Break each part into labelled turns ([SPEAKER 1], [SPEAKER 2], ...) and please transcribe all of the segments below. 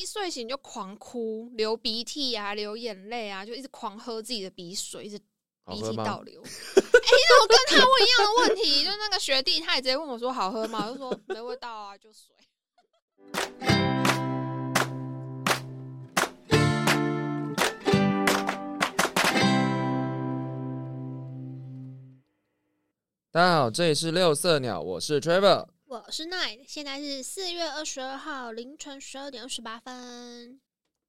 [SPEAKER 1] 一睡醒就狂哭、流鼻涕啊、流眼泪啊，就一直狂喝自己的鼻水，一直鼻涕倒流。哎，那我跟他问一样的问题，就那个学弟他也直接问我说：“好喝吗？”我就说：“没味道啊，就水。”
[SPEAKER 2] 大家好，这里是六色鸟，我是 Trevor。
[SPEAKER 1] 我是 Night，现在是四月二十二号凌晨十二点二十八分。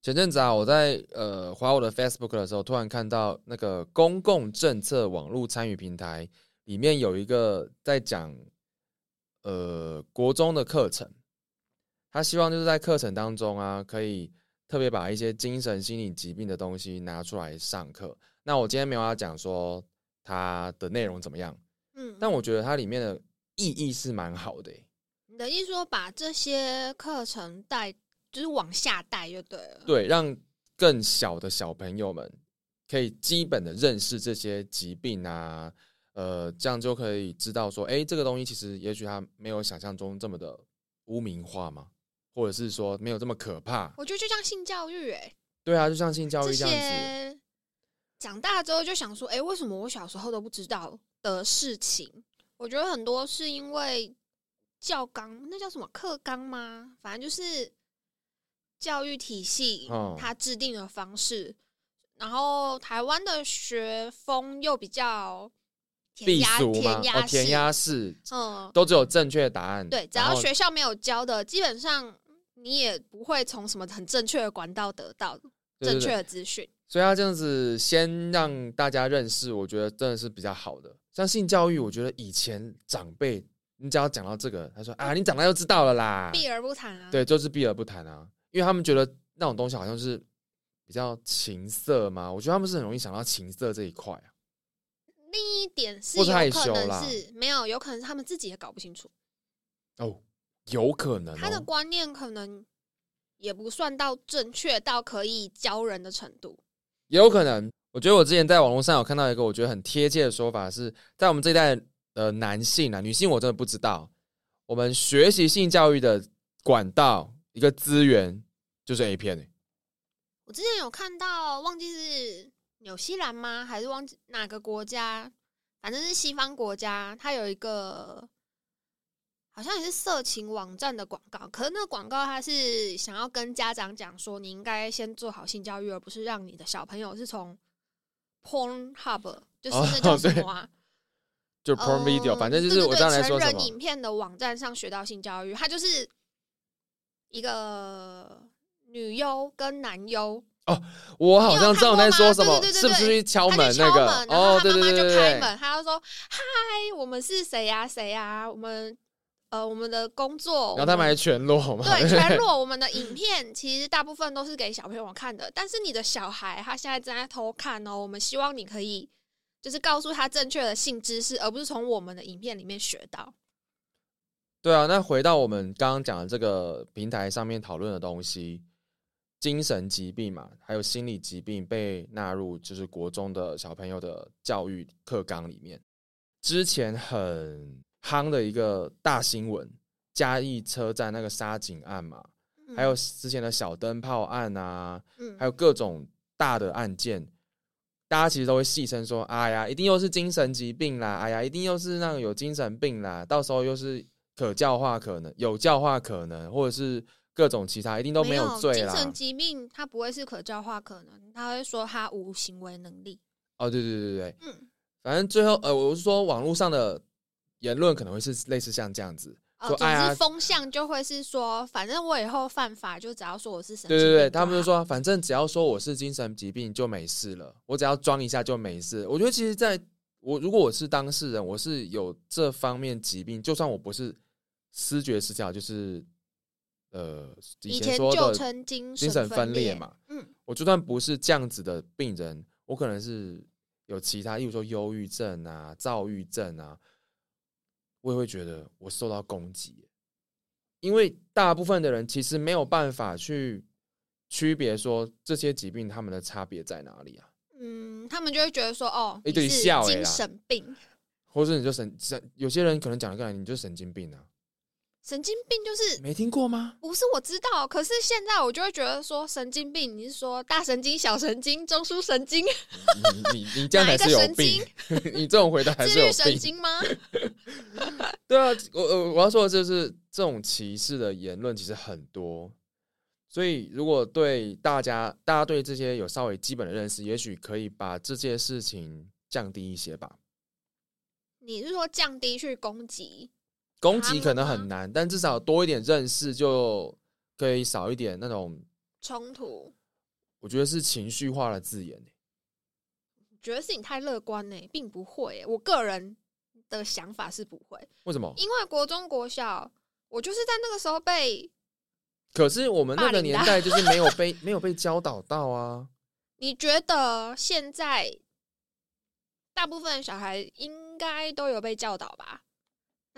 [SPEAKER 2] 前阵子啊，我在呃划我的 Facebook 的时候，突然看到那个公共政策网络参与平台里面有一个在讲呃国中的课程，他希望就是在课程当中啊，可以特别把一些精神心理疾病的东西拿出来上课。那我今天没有要讲说它的内容怎么样，嗯，但我觉得它里面的。意义是蛮好的，
[SPEAKER 1] 你的意思说把这些课程带，就是往下带就对了。
[SPEAKER 2] 对，让更小的小朋友们可以基本的认识这些疾病啊，呃，这样就可以知道说，哎，这个东西其实也许它没有想象中这么的污名化嘛，或者是说没有这么可怕。
[SPEAKER 1] 我觉得就像性教育，哎，
[SPEAKER 2] 对啊，就像性教育这样
[SPEAKER 1] 子。长大之后就想说，哎，为什么我小时候都不知道的事情？我觉得很多是因为教纲，那叫什么课纲吗？反正就是教育体系它制定的方式，然后台湾的学风又比较
[SPEAKER 2] 填
[SPEAKER 1] 鸭填鸭
[SPEAKER 2] 填鸭式，嗯，都只有正确的答案。
[SPEAKER 1] 对，只要学校没有教的，基本上你也不会从什么很正确的管道得到正确的资讯。
[SPEAKER 2] 所以他这样子先让大家认识，我觉得真的是比较好的。像性教育，我觉得以前长辈，你只要讲到这个，他说啊，你长大就知道了啦，
[SPEAKER 1] 避而不谈啊。
[SPEAKER 2] 对，就是避而不谈啊，因为他们觉得那种东西好像是比较情色嘛。我觉得他们是很容易想到情色这一块啊。
[SPEAKER 1] 另一点是有可能是没有，有可能是他们自己也搞不清楚。
[SPEAKER 2] 哦，有可能
[SPEAKER 1] 他的观念可能也不算到正确到可以教人的程度。
[SPEAKER 2] 也有可能，我觉得我之前在网络上有看到一个我觉得很贴切的说法，是在我们这一代的男性啊，女性我真的不知道。我们学习性教育的管道一个资源就是 A 片
[SPEAKER 1] 我之前有看到，忘记是纽西兰吗？还是忘记哪个国家？反正是西方国家，它有一个。好像也是色情网站的广告，可是那个广告它是想要跟家长讲说，你应该先做好性教育，而不是让你的小朋友是从 Porn Hub，就是那叫什么啊？
[SPEAKER 2] 就 Porn Video，反正就是我刚才说
[SPEAKER 1] 成人影片的网站上学到性教育，它就是一个女优跟男优。
[SPEAKER 2] 哦，我好像知道你在说什么，是不是去敲门那个？
[SPEAKER 1] 哦，对对对对对，开门，他就说：“嗨，我们是谁呀？谁呀？我们。”呃，我们的工作，
[SPEAKER 2] 然后他们还全裸嘛？
[SPEAKER 1] 对，全裸。我们的影片其实大部分都是给小朋友看的，但是你的小孩他现在正在偷看哦。我们希望你可以就是告诉他正确的性知识，而不是从我们的影片里面学到。
[SPEAKER 2] 对啊，那回到我们刚刚讲的这个平台上面讨论的东西，精神疾病嘛，还有心理疾病被纳入就是国中的小朋友的教育课纲里面，之前很。夯的一个大新闻，嘉义车站那个杀警案嘛，还有之前的小灯泡案啊，还有各种大的案件，大家其实都会戏称说：“哎呀，一定又是精神疾病啦！哎呀，一定又是那个有精神病啦！到时候又是可教化可能，有教化可能，或者是各种其他，一定都没
[SPEAKER 1] 有
[SPEAKER 2] 罪
[SPEAKER 1] 啦。”精神疾病他不会是可教化可能，他会说他无行为能力。
[SPEAKER 2] 哦，对对对对对，嗯，反正最后呃，我是说网络上的。言论可能会是类似像这样子，
[SPEAKER 1] 说哎风向就会是说，反正我以后犯法就只要说我是神经病，
[SPEAKER 2] 对对对，他们就说，反正只要说我是精神疾病就没事了，我只要装一下就没事。我觉得其实，在我如果我是当事人，我是有这方面疾病，就算我不是失觉失调，就是呃以前说的
[SPEAKER 1] 精
[SPEAKER 2] 神分裂嘛，嗯，我就算不是这样子的病人，我可能是有其他，例如说忧郁症啊、躁郁症啊。我也会觉得我受到攻击，因为大部分的人其实没有办法去区别说这些疾病他们的差别在哪里啊？
[SPEAKER 1] 嗯，他们就会觉得说，哦，你
[SPEAKER 2] 是
[SPEAKER 1] 精神病，
[SPEAKER 2] 或者你就神神，有些人可能讲的更来，你就神经病啊。
[SPEAKER 1] 神经病就是
[SPEAKER 2] 没听过吗？
[SPEAKER 1] 不是我知道，可是现在我就会觉得说神经病，你是说大神经、小神经、中枢神经、
[SPEAKER 2] 你你你这样还是有病，你这种回答还是有
[SPEAKER 1] 律神
[SPEAKER 2] 病。
[SPEAKER 1] 经吗？
[SPEAKER 2] 对啊，我我我要说的就是这种歧视的言论其实很多，所以如果对大家大家对这些有稍微基本的认识，也许可以把这件事情降低一些吧。
[SPEAKER 1] 你是说降低去攻击？
[SPEAKER 2] 攻击可能很难，但至少多一点认识，就可以少一点那种，
[SPEAKER 1] 冲突？
[SPEAKER 2] 我觉得是情绪化的字眼。欸
[SPEAKER 1] 觉得是你太乐观呢、并不会欸、我个人的想法是不会，
[SPEAKER 2] 为什么？
[SPEAKER 1] 因为国中国小，我就是在那个时候被。
[SPEAKER 2] 可是我们那个年代就是没有 被没有被教导到啊。
[SPEAKER 1] 你觉得现在大部分小孩应该都有被教导吧？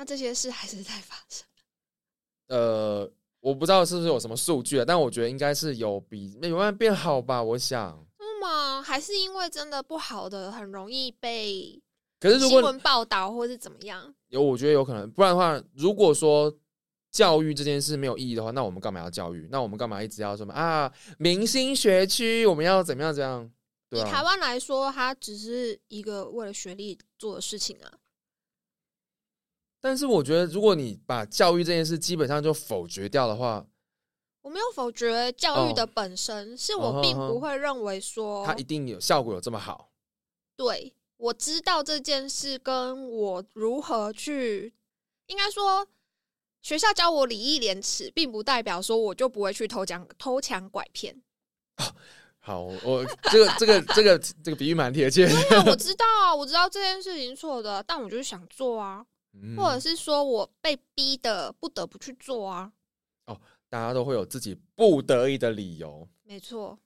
[SPEAKER 1] 那这些事还是在发生。
[SPEAKER 2] 呃，我不知道是不是有什么数据啊，但我觉得应该是有比有慢慢变好吧。我想，
[SPEAKER 1] 那么还是因为真的不好的，很容易被
[SPEAKER 2] 可是如果
[SPEAKER 1] 新闻报道或是怎么样？
[SPEAKER 2] 有，我觉得有可能，不然的话，如果说教育这件事没有意义的话，那我们干嘛要教育？那我们干嘛一直要什么啊？明星学区，我们要怎么样怎么样？对
[SPEAKER 1] 以台
[SPEAKER 2] 啊，
[SPEAKER 1] 湾来说，它只是一个为了学历做的事情啊。
[SPEAKER 2] 但是我觉得，如果你把教育这件事基本上就否决掉的话，
[SPEAKER 1] 我没有否决教育的
[SPEAKER 2] 哦
[SPEAKER 1] 本身，是
[SPEAKER 2] 嗯
[SPEAKER 1] 我并不会认为说
[SPEAKER 2] 它一定有效果有这么好。
[SPEAKER 1] 对，我知道这件事跟我如何去，应该说学校教我礼义廉耻，并不代表说我就不会去偷抢、偷抢拐骗。
[SPEAKER 2] 好，我这个 这个这个这个比喻蛮贴切，
[SPEAKER 1] 对啊，我知道啊，我知道这件事情错的，但我就是想做啊，
[SPEAKER 2] 嗯
[SPEAKER 1] 或者是说我被逼的不得不去做啊，哦
[SPEAKER 2] 大家都会有自己不得已的理由。
[SPEAKER 1] 没错。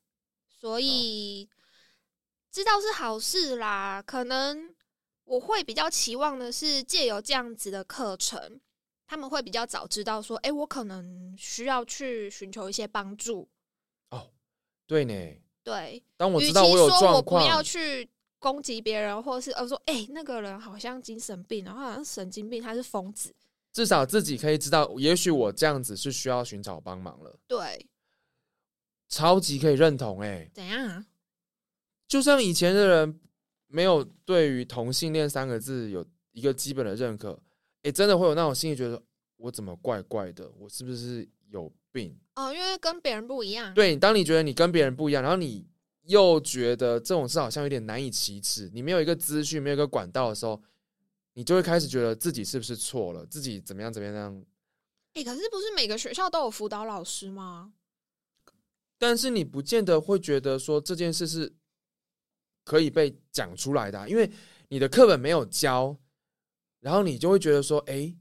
[SPEAKER 1] 所以知道是好事啦，可能我会比较期望的是借由这样子的课程，他们会比较早知道说，哎、我可能需要去寻求一些帮助。
[SPEAKER 2] 哦对呢，
[SPEAKER 1] 对，
[SPEAKER 2] 当我知道我有状
[SPEAKER 1] 不要
[SPEAKER 2] 况，
[SPEAKER 1] 去攻击别人，或者是呃说，哎、那个人好像精神病，然后好像神经病，他是疯子。
[SPEAKER 2] 至少自己可以知道，也许我这样子是需要寻找帮忙了。
[SPEAKER 1] 对，
[SPEAKER 2] 超级可以认同哎、
[SPEAKER 1] 怎样啊？
[SPEAKER 2] 就像以前的人没有对于同性恋三个字有一个基本的认可，哎、真的会有那种心里觉得我怎么怪怪的，我是不是有病？
[SPEAKER 1] 哦，因为跟别人不一样。
[SPEAKER 2] 对，当你觉得你跟别人不一样，然后你又觉得这种事好像有点难以启齿，你没有一个资讯，没有一个管道的时候，你就会开始觉得自己是不是错了，自己怎么样怎么样。
[SPEAKER 1] 哎、可是不是每个学校都有辅导老师吗？
[SPEAKER 2] 但是你不见得会觉得说这件事是可以被讲出来的啊、因为你的课本没有教，然后你就会觉得说，哎、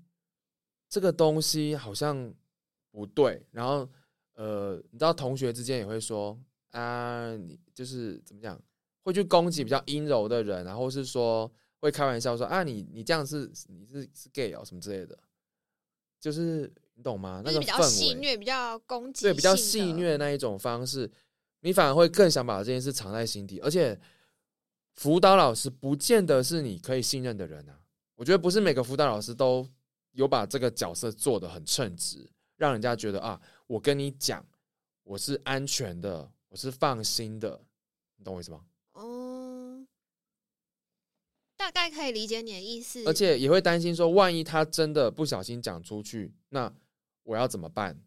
[SPEAKER 2] 这个东西好像不对，然后呃，你知道同学之间也会说啊，你就是怎么讲，会去攻击比较阴柔的人，然后是说会开玩笑说啊，你你这样是你是是 gay 哦什么之类的，就是你懂吗？那
[SPEAKER 1] 就是比较戏虐、比较攻击，
[SPEAKER 2] 对比较戏虐的那一种方式，你反而会更想把这件事藏在心底。而且，辅导老师不见得是你可以信任的人啊。我觉得不是每个辅导老师都有把这个角色做得很称职，让人家觉得啊，我跟你讲，我是安全的，我是放心的，你懂我意思吗？
[SPEAKER 1] 嗯，大概可以理解你的意思。
[SPEAKER 2] 而且也会担心说，万一他真的不小心讲出去，那我要怎么办？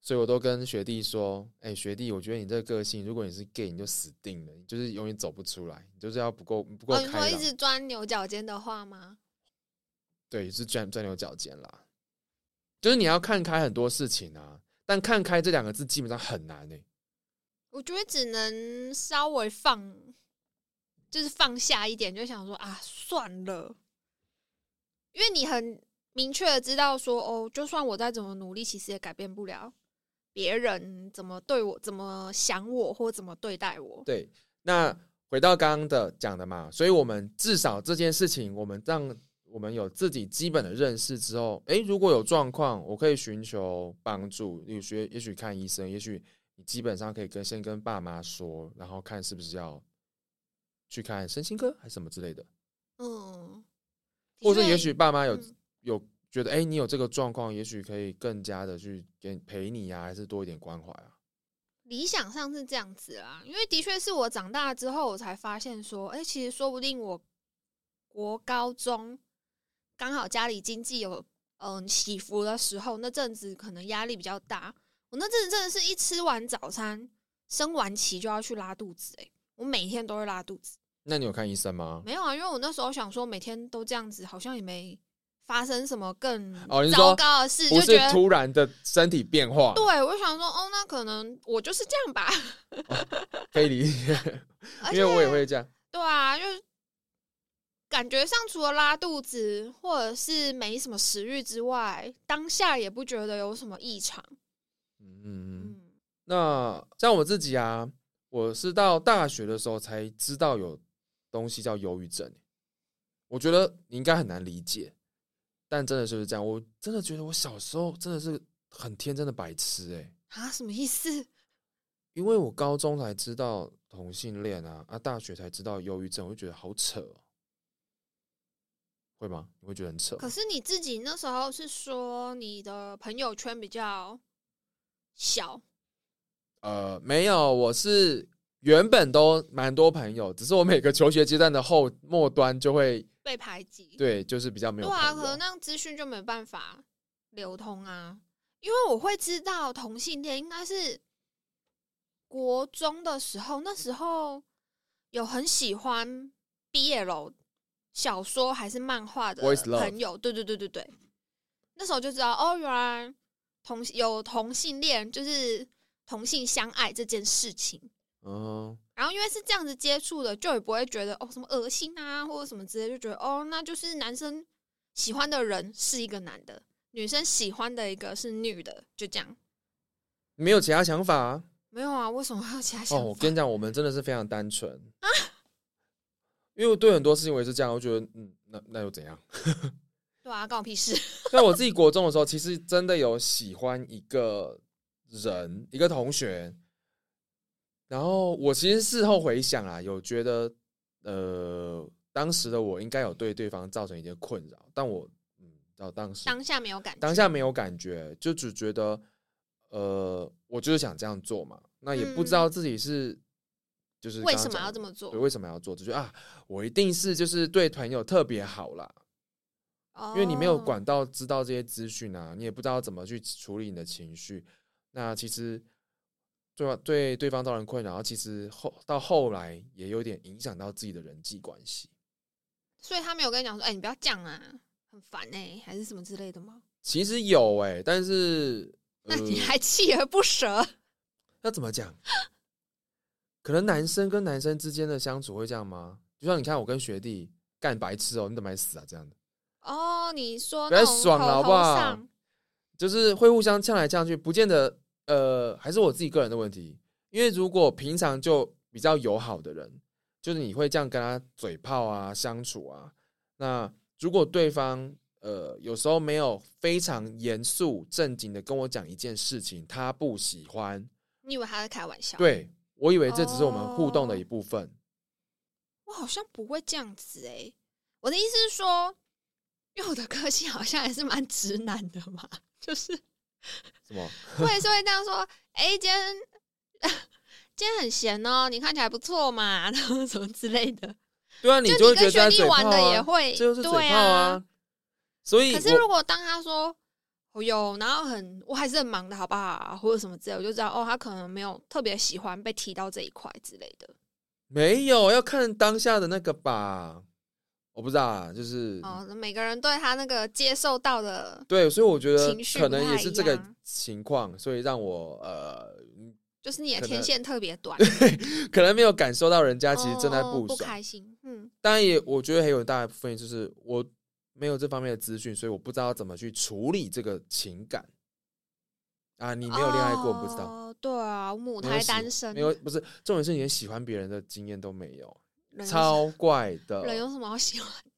[SPEAKER 2] 所以我都跟学弟说：“哎、学弟，我觉得你这个个性，如果你是 gay，你就死定了，你就是永远走不出来，你就是要不够不够开
[SPEAKER 1] 一直钻牛角尖的话吗？
[SPEAKER 2] 对，是钻钻牛角尖啦。就是你要看开很多事情啊，但看开这两个字基本上很难欸呢、
[SPEAKER 1] 我觉得只能稍微放，就是放下一点，就想说啊，算了，因为你很明确的知道说，哦，就算我再怎么努力，其实也改变不了别人怎么对我、怎么想我或怎么对待我。
[SPEAKER 2] 对，那回到刚刚的讲的嘛，所以我们至少这件事情，我们让我们有自己基本的认识之后，诶，如果有状况，我可以寻求帮助，例如学，也许看医生，也许你基本上可以跟先跟爸妈说，然后看是不是要去看身心科还是什么之类的，
[SPEAKER 1] 嗯，
[SPEAKER 2] 或者也许爸妈有、
[SPEAKER 1] 嗯
[SPEAKER 2] 有觉得，哎、你有这个状况，也许可以更加的去给陪你啊，还是多一点关怀啊。
[SPEAKER 1] 理想上是这样子啦，因为的确是我长大之后，我才发现说，哎、其实说不定我国高中刚好家里经济有嗯起伏的时候，那阵子可能压力比较大。我那阵真的是一吃完早餐，升完旗就要去拉肚子、欸，我每天都会拉肚子。
[SPEAKER 2] 那你有看医生吗？
[SPEAKER 1] 没有啊，因为我那时候想说，每天都这样子，好像也没发生什么更糟糕的事，
[SPEAKER 2] 不
[SPEAKER 1] 就是觉得
[SPEAKER 2] 突然的身体变化，
[SPEAKER 1] 对我想说，哦，那可能我就是这样吧。
[SPEAKER 2] 可以理解，因为我也
[SPEAKER 1] 且
[SPEAKER 2] 会这样。
[SPEAKER 1] 对啊，就是感觉上除了拉肚子或者是没什么食欲之外，当下也不觉得有什么异常。
[SPEAKER 2] 嗯那像我自己啊，我是到大学的时候才知道有东西叫忧郁症。我觉得你应该很难理解，但真的就是这样。我真的觉得我小时候真的是很天真的白痴哎、
[SPEAKER 1] 啊，什么意思？
[SPEAKER 2] 因为我高中才知道同性恋啊，啊，大学才知道忧郁症，我就觉得好扯、哦，会吗？你会觉得很扯？
[SPEAKER 1] 可是你自己那时候是说你的朋友圈比较小，
[SPEAKER 2] 呃，没有，我是原本都蛮多朋友，只是我每个求学阶段的后末端就会
[SPEAKER 1] 被排挤。
[SPEAKER 2] 对，就是比较没有
[SPEAKER 1] 对啊，可能那样资讯就没办法流通啊。因为我会知道同性恋应该是国中的时候，那时候有很喜欢 BL 小说还是漫画的朋友，对对对对对，那时候就知道哦，原来同有同性恋就是同性相爱这件事情。
[SPEAKER 2] 嗯，
[SPEAKER 1] 然后因为是这样子接触的，就也不会觉得哦什么恶心啊或者什么之类，就觉得哦那就是男生喜欢的人是一个男的，女生喜欢的一个是女的，就这样。
[SPEAKER 2] 没有其他想法啊。
[SPEAKER 1] 没有啊，为什么还有其他想
[SPEAKER 2] 哦，
[SPEAKER 1] 法？
[SPEAKER 2] 我跟你讲，我们真的是非常单纯啊，因为我对很多事情我也是这样，我觉得嗯，那那又怎样？
[SPEAKER 1] 对啊，关我屁事。
[SPEAKER 2] 在我自己国中的时候，其实真的有喜欢一个人，一个同学。然后我其实事后回想啊，有觉得呃，当时的我应该有对对方造成一些困扰，但我嗯，到当时
[SPEAKER 1] 当下没有感觉，
[SPEAKER 2] 当下没有感觉，就只觉得呃，我就是想这样做嘛，那也不知道自己是、就是
[SPEAKER 1] 嗯为什么要这么做
[SPEAKER 2] 对，？为什么要做？就觉得啊，我一定是就是对朋友特别好啦，
[SPEAKER 1] 因
[SPEAKER 2] 因为你没有管到知道这些资讯啊，你也不知道怎么去处理你的情绪。那其实对对对方造成困扰，其实后到后来也有点影响到自己的人际关系。
[SPEAKER 1] 所以他没有跟你讲说，哎、你不要这样啊，很烦哎、还是什么之类的吗？
[SPEAKER 2] 其实有哎、但是
[SPEAKER 1] 那你
[SPEAKER 2] 呃
[SPEAKER 1] 还锲而不舍？
[SPEAKER 2] 要怎么讲？可能男生跟男生之间的相处会这样吗？就像你看我跟学弟干白痴哦、你怎么还死啊？这样的，
[SPEAKER 1] 哦，你说
[SPEAKER 2] 不要爽了好不好就是会互相呛来呛去，不见得呃，还是我自己个人的问题。因为如果平常就比较友好的人，就是你会这样跟他嘴炮啊、相处啊。那如果对方呃有时候没有非常严肃正经的跟我讲一件事情，他不喜欢，
[SPEAKER 1] 你以为他在开玩笑？，
[SPEAKER 2] 对我以为这只是我们互动的一部分。
[SPEAKER 1] 我好像不会这样子哎、我的意思是说，因为我的个性好像还是蛮直男的嘛，就是
[SPEAKER 2] 什么？
[SPEAKER 1] 我也是会这样说，哎、今天 今天很闲哦，你看起来不错嘛，然后什么之类的。
[SPEAKER 2] 对啊，你
[SPEAKER 1] 就
[SPEAKER 2] 就会觉
[SPEAKER 1] 跟学弟玩的也
[SPEAKER 2] 啊，
[SPEAKER 1] 会，
[SPEAKER 2] 这就是嘴
[SPEAKER 1] 对
[SPEAKER 2] 炮啊。所以
[SPEAKER 1] 可是如果当他说哦有，然后很我还是很忙的好不好，或者什么之类，我就知道哦，他可能没有特别喜欢被提到这一块之类的。
[SPEAKER 2] 没有要看当下的那个吧，我不知道啊，就是
[SPEAKER 1] 哦，每个人对他那个接受到的，
[SPEAKER 2] 对，所以我觉得
[SPEAKER 1] 情绪
[SPEAKER 2] 可能也是这个情况，所以让我呃，
[SPEAKER 1] 就是你的天线特别短，
[SPEAKER 2] 可能没有感受到人家其实正在
[SPEAKER 1] 哦不
[SPEAKER 2] 不。
[SPEAKER 1] 开心。嗯，
[SPEAKER 2] 当然也，我觉得还有很大部分就是我没有这方面的资讯，所以我不知道怎么去处理这个情感。啊，你没有恋爱过，不知道。
[SPEAKER 1] 哦。对啊，我母胎单身，
[SPEAKER 2] 没有，不是重点是你连喜欢别人的经验都没有，
[SPEAKER 1] 人
[SPEAKER 2] 超怪的。
[SPEAKER 1] 人有什么好喜欢的？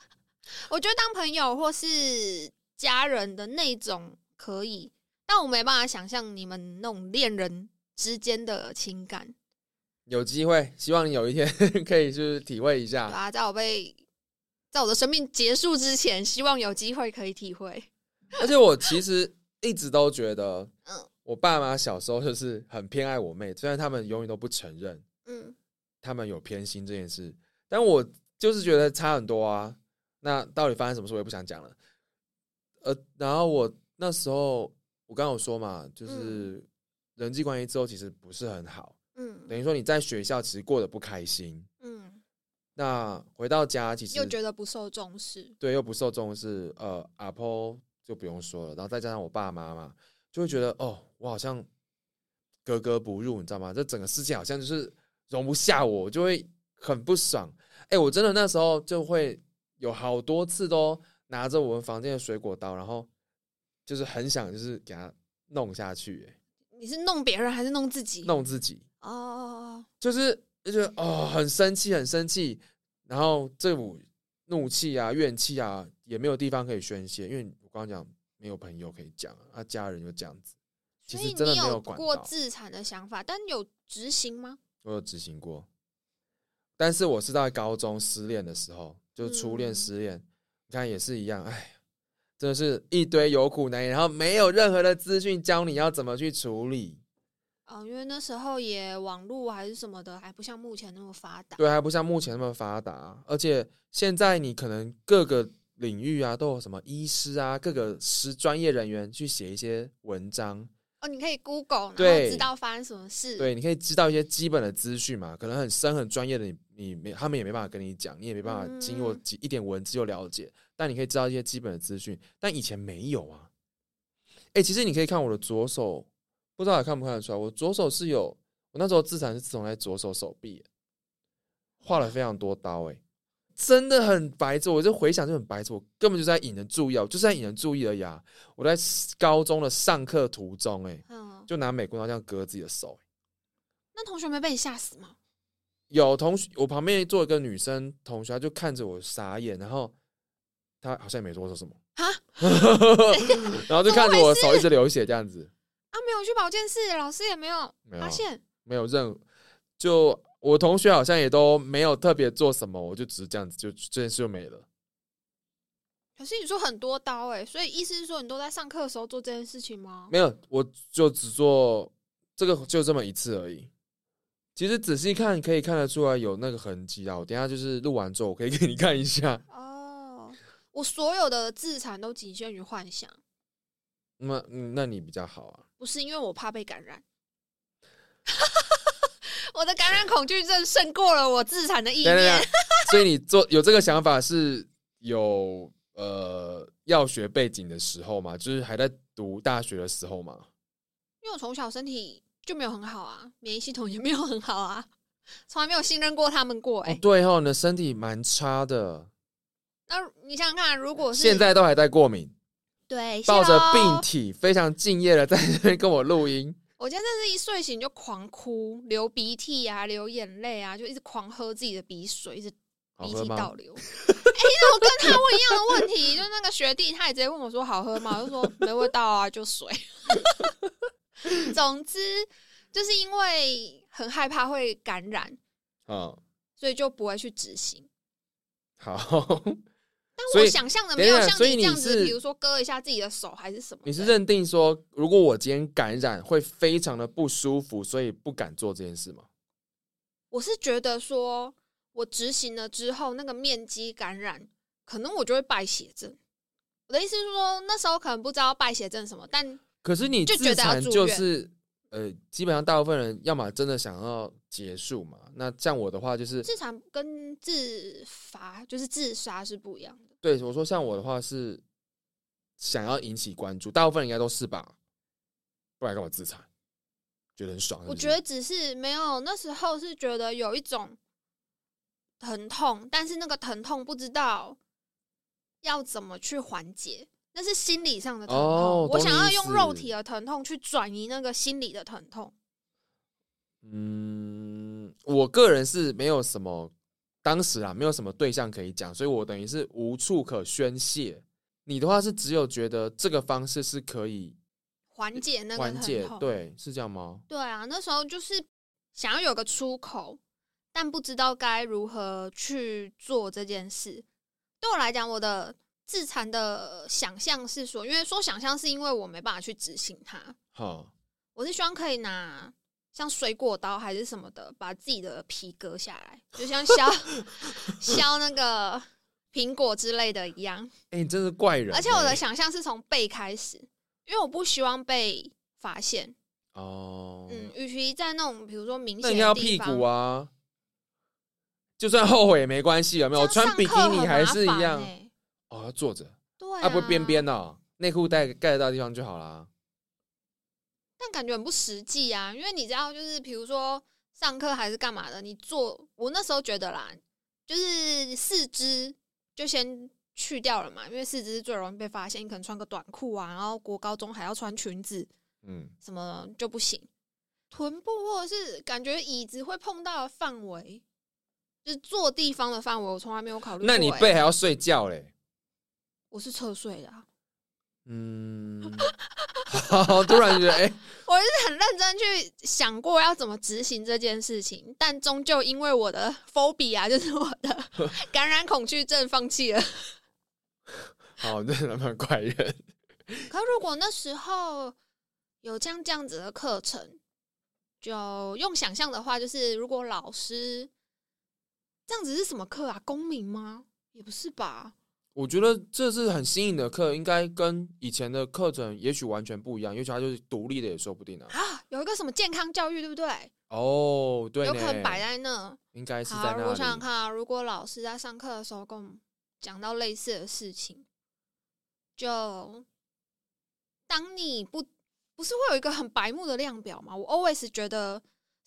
[SPEAKER 1] 我觉得当朋友或是家人的那种可以，但我没办法想象你们那种恋人之间的情感，
[SPEAKER 2] 有机会，希望你有一天 可以就是体会一
[SPEAKER 1] 对
[SPEAKER 2] 下。
[SPEAKER 1] 啊，在我被在我的生命结束之前，希望有机会可以体会。
[SPEAKER 2] 而且我其实一直都觉得，
[SPEAKER 1] 嗯
[SPEAKER 2] 我爸妈小时候就是很偏爱我妹，虽然他们永远都不承认
[SPEAKER 1] 嗯，
[SPEAKER 2] 他们有偏心这件事，但我就是觉得差很多啊。那到底发生什么事，我也不想讲了。呃，然后我那时候我刚刚有说嘛，就是人际关系之后其实不是很好，
[SPEAKER 1] 嗯
[SPEAKER 2] 等于说你在学校其实过得不开心，
[SPEAKER 1] 嗯，
[SPEAKER 2] 那回到家其实
[SPEAKER 1] 又觉得不受重视。
[SPEAKER 2] 对，又不受重视，呃，阿婆就不用说了，然后再加上我爸妈嘛，就会觉得哦，我好像格格不入，你知道吗？这整个世界好像就是容不下我，我就会很不爽。哎、我真的那时候就会有好多次都拿着我们房间的水果刀，然后就是很想就是给他弄下去、哎，
[SPEAKER 1] 你是弄别人还是弄自己？
[SPEAKER 2] 弄自己，
[SPEAKER 1] 哦，
[SPEAKER 2] 就是就觉得哦，很生气，很生气，然后这股怒气啊、怨气啊，也没有地方可以宣泄，因为我刚刚讲没有朋友可以讲，啊，家人就这样子，其
[SPEAKER 1] 所以
[SPEAKER 2] 实真的
[SPEAKER 1] 你
[SPEAKER 2] 没有管
[SPEAKER 1] 过，自残的想法，但有执行吗？
[SPEAKER 2] 我有执行过，但是我是在高中失恋的时候，就是初恋
[SPEAKER 1] 嗯。
[SPEAKER 2] 失恋，你看也是一样，哎，真的是一堆有苦难言，然后没有任何的资讯教你要怎么去处理，
[SPEAKER 1] 哦，因为那时候也网络还是什么的，还不像目前那么发达。
[SPEAKER 2] 对，还不像目前那么发达，而且现在你可能各个领域啊都有什么医师啊，各个师专业人员去写一些文章，
[SPEAKER 1] 哦，你可以 Google，然后知道发生什么事。
[SPEAKER 2] 对，你可以知道一些基本的资讯嘛，可能很深很专业的你，你没他们也没办法跟你讲，你也没办法经过
[SPEAKER 1] 嗯
[SPEAKER 2] 几一点文字就了解，但你可以知道一些基本的资讯，但以前没有啊。哎、其实你可以看我的左手，不知道还看不看得出来，我左手是有，我那时候自残是自从在左手手臂画了非常多刀、哎，真的很白痴，我就回想就很白痴，我根本就在引人注意啊，我就是在引人注意而已啊。我在高中的上课途中、哎，
[SPEAKER 1] 嗯，
[SPEAKER 2] 就拿美工刀这样割自己的手、
[SPEAKER 1] 那同学没被你吓死吗？
[SPEAKER 2] 有同学，我旁边坐一个女生同学，她就看着我傻眼，然后她好像也没多说什么，
[SPEAKER 1] 哈
[SPEAKER 2] 然后就看着我手一直流血这样子，
[SPEAKER 1] 啊，没有去保健室，老师也没有
[SPEAKER 2] 没有
[SPEAKER 1] 发现。
[SPEAKER 2] 没有任就我同学好像也都没有特别做什么，我就只是这样子，就这件事就没了。
[SPEAKER 1] 可是你说很多刀哎、所以意思是说你都在上课的时候做这件事情吗？
[SPEAKER 2] 没有，我就只做这个就这么一次而已。其实仔细看可以看得出来有那个痕迹啊，我等一下就是录完之后我可以给你看一下。
[SPEAKER 1] 哦，我所有的自残都仅限于幻想，
[SPEAKER 2] 那嗯，那你比较好啊。
[SPEAKER 1] 不是因为我怕被感染。我的感染恐惧症胜过了我自残的意念。
[SPEAKER 2] 对，所以你做有这个想法是有呃药学背景的时候嘛，就是还在读大学的时候嘛。
[SPEAKER 1] 因为我从小身体就没有很好啊，免疫系统也没有很好啊，从来没有信任过他们过、哎、
[SPEAKER 2] 哦，对哦，你的身体蛮差的，
[SPEAKER 1] 那你想想看，如果是
[SPEAKER 2] 现在都还在过敏，
[SPEAKER 1] 对
[SPEAKER 2] 抱着病体，非常敬业的在这边跟我录音。
[SPEAKER 1] 我今天真是一睡醒就狂哭，流鼻涕啊，流眼泪啊，就一直狂喝自己的鼻水，一直鼻涕倒？流。哎、那我跟他问一样的问题，就那个学弟他也直接问我说好喝吗？我就说没味道啊，就水。总之就是因为很害怕会感染，
[SPEAKER 2] 嗯，
[SPEAKER 1] 所以就不会去执行。
[SPEAKER 2] 好。
[SPEAKER 1] 但我想象的没有像你这样子，比如说割一下自己的手还是什么。
[SPEAKER 2] 你是认定说，如果我今天感染会非常的不舒服，所以不敢做这件事吗？
[SPEAKER 1] 我是觉得说，我执行了之后，那个面积感染，可能我就会败血症。我的意思是说，那时候可能不知道败血症什么，但
[SPEAKER 2] 可是你自
[SPEAKER 1] 就觉得
[SPEAKER 2] 就是呃，基本上大部分人要么真的想要结束嘛。那像我的话，就是
[SPEAKER 1] 自残跟自罚就是自杀是不一样的。
[SPEAKER 2] 对我说，像我的话是想要引起关注，大部分人应该都是吧，不然干嘛自残？觉得很爽
[SPEAKER 1] 我觉得只是没有那时候是觉得有一种疼痛，但是那个疼痛不知道要怎么去缓解，那是心理上的疼痛。
[SPEAKER 2] 哦
[SPEAKER 1] 我想要用肉体的疼痛去转移那个心理的疼痛。
[SPEAKER 2] 嗯，我个人是没有什么，当时啊没有什么对象可以讲，所以我等于是无处可宣泄。你的话是只有觉得这个方式是可以
[SPEAKER 1] 缓解那个
[SPEAKER 2] 缓解，对，是这样吗？
[SPEAKER 1] 对啊，那时候就是想要有个出口，但不知道该如何去做这件事。对我来讲，我的自残的想象是说，因为说想象是因为我没办法去执行它，
[SPEAKER 2] 好，
[SPEAKER 1] 我是希望可以拿像水果刀还是什么的，把自己的皮割下来，就像削 削那个苹果之类的一样。
[SPEAKER 2] 哎、你真是怪人欸、
[SPEAKER 1] 而且我的想象是从背开始，因为我不希望被发现。
[SPEAKER 2] 哦，
[SPEAKER 1] 嗯，与其在那种比如说明
[SPEAKER 2] 那
[SPEAKER 1] 显
[SPEAKER 2] 应该要屁
[SPEAKER 1] 的地方，
[SPEAKER 2] 股啊，就算后悔也没关系，有没有？我穿比基尼还是一样
[SPEAKER 1] 欸
[SPEAKER 2] 哦，要坐着
[SPEAKER 1] 对
[SPEAKER 2] 啊，不边边哦，内裤带盖得到的地方就好啦。
[SPEAKER 1] 但感觉很不实际啊，因为你知道，就是比如说上课还是干嘛的，你坐我那时候觉得啦，就是四肢就先去掉了嘛，因为四肢是最容易被发现，你可能穿个短裤啊，然后国高中还要穿裙子，
[SPEAKER 2] 嗯，
[SPEAKER 1] 什么就不行。臀部或者是感觉椅子会碰到的范围，就是坐地方的范围，我从来没有考虑过、
[SPEAKER 2] 那你
[SPEAKER 1] 欸
[SPEAKER 2] 背还要睡觉嘞？
[SPEAKER 1] 我是侧睡的、啊，
[SPEAKER 2] 嗯，好，突然觉得，哎、
[SPEAKER 1] 我是很认真去想过要怎么执行这件事情，但终究因为我的 phobia，就是我的 感染恐惧症，放弃了。
[SPEAKER 2] 好，真的蛮怪人。
[SPEAKER 1] 可如果那时候有这样这样子的课程，就用想象的话，就是如果老师这样子是什么课啊？公民吗？也不是吧？
[SPEAKER 2] 我觉得这是很新颖的课，应该跟以前的课程也许完全不一样，也许它就是独立的也说不定啊。
[SPEAKER 1] 啊，有一个什么健康教育，对不对？
[SPEAKER 2] 哦，对，
[SPEAKER 1] 有可能摆在那。
[SPEAKER 2] 应该是在，那
[SPEAKER 1] 我想想。看啊，如果老师在上课的时候跟我们讲到类似的事情，就当你不不是会有一个很白目的量表吗？我 always 觉得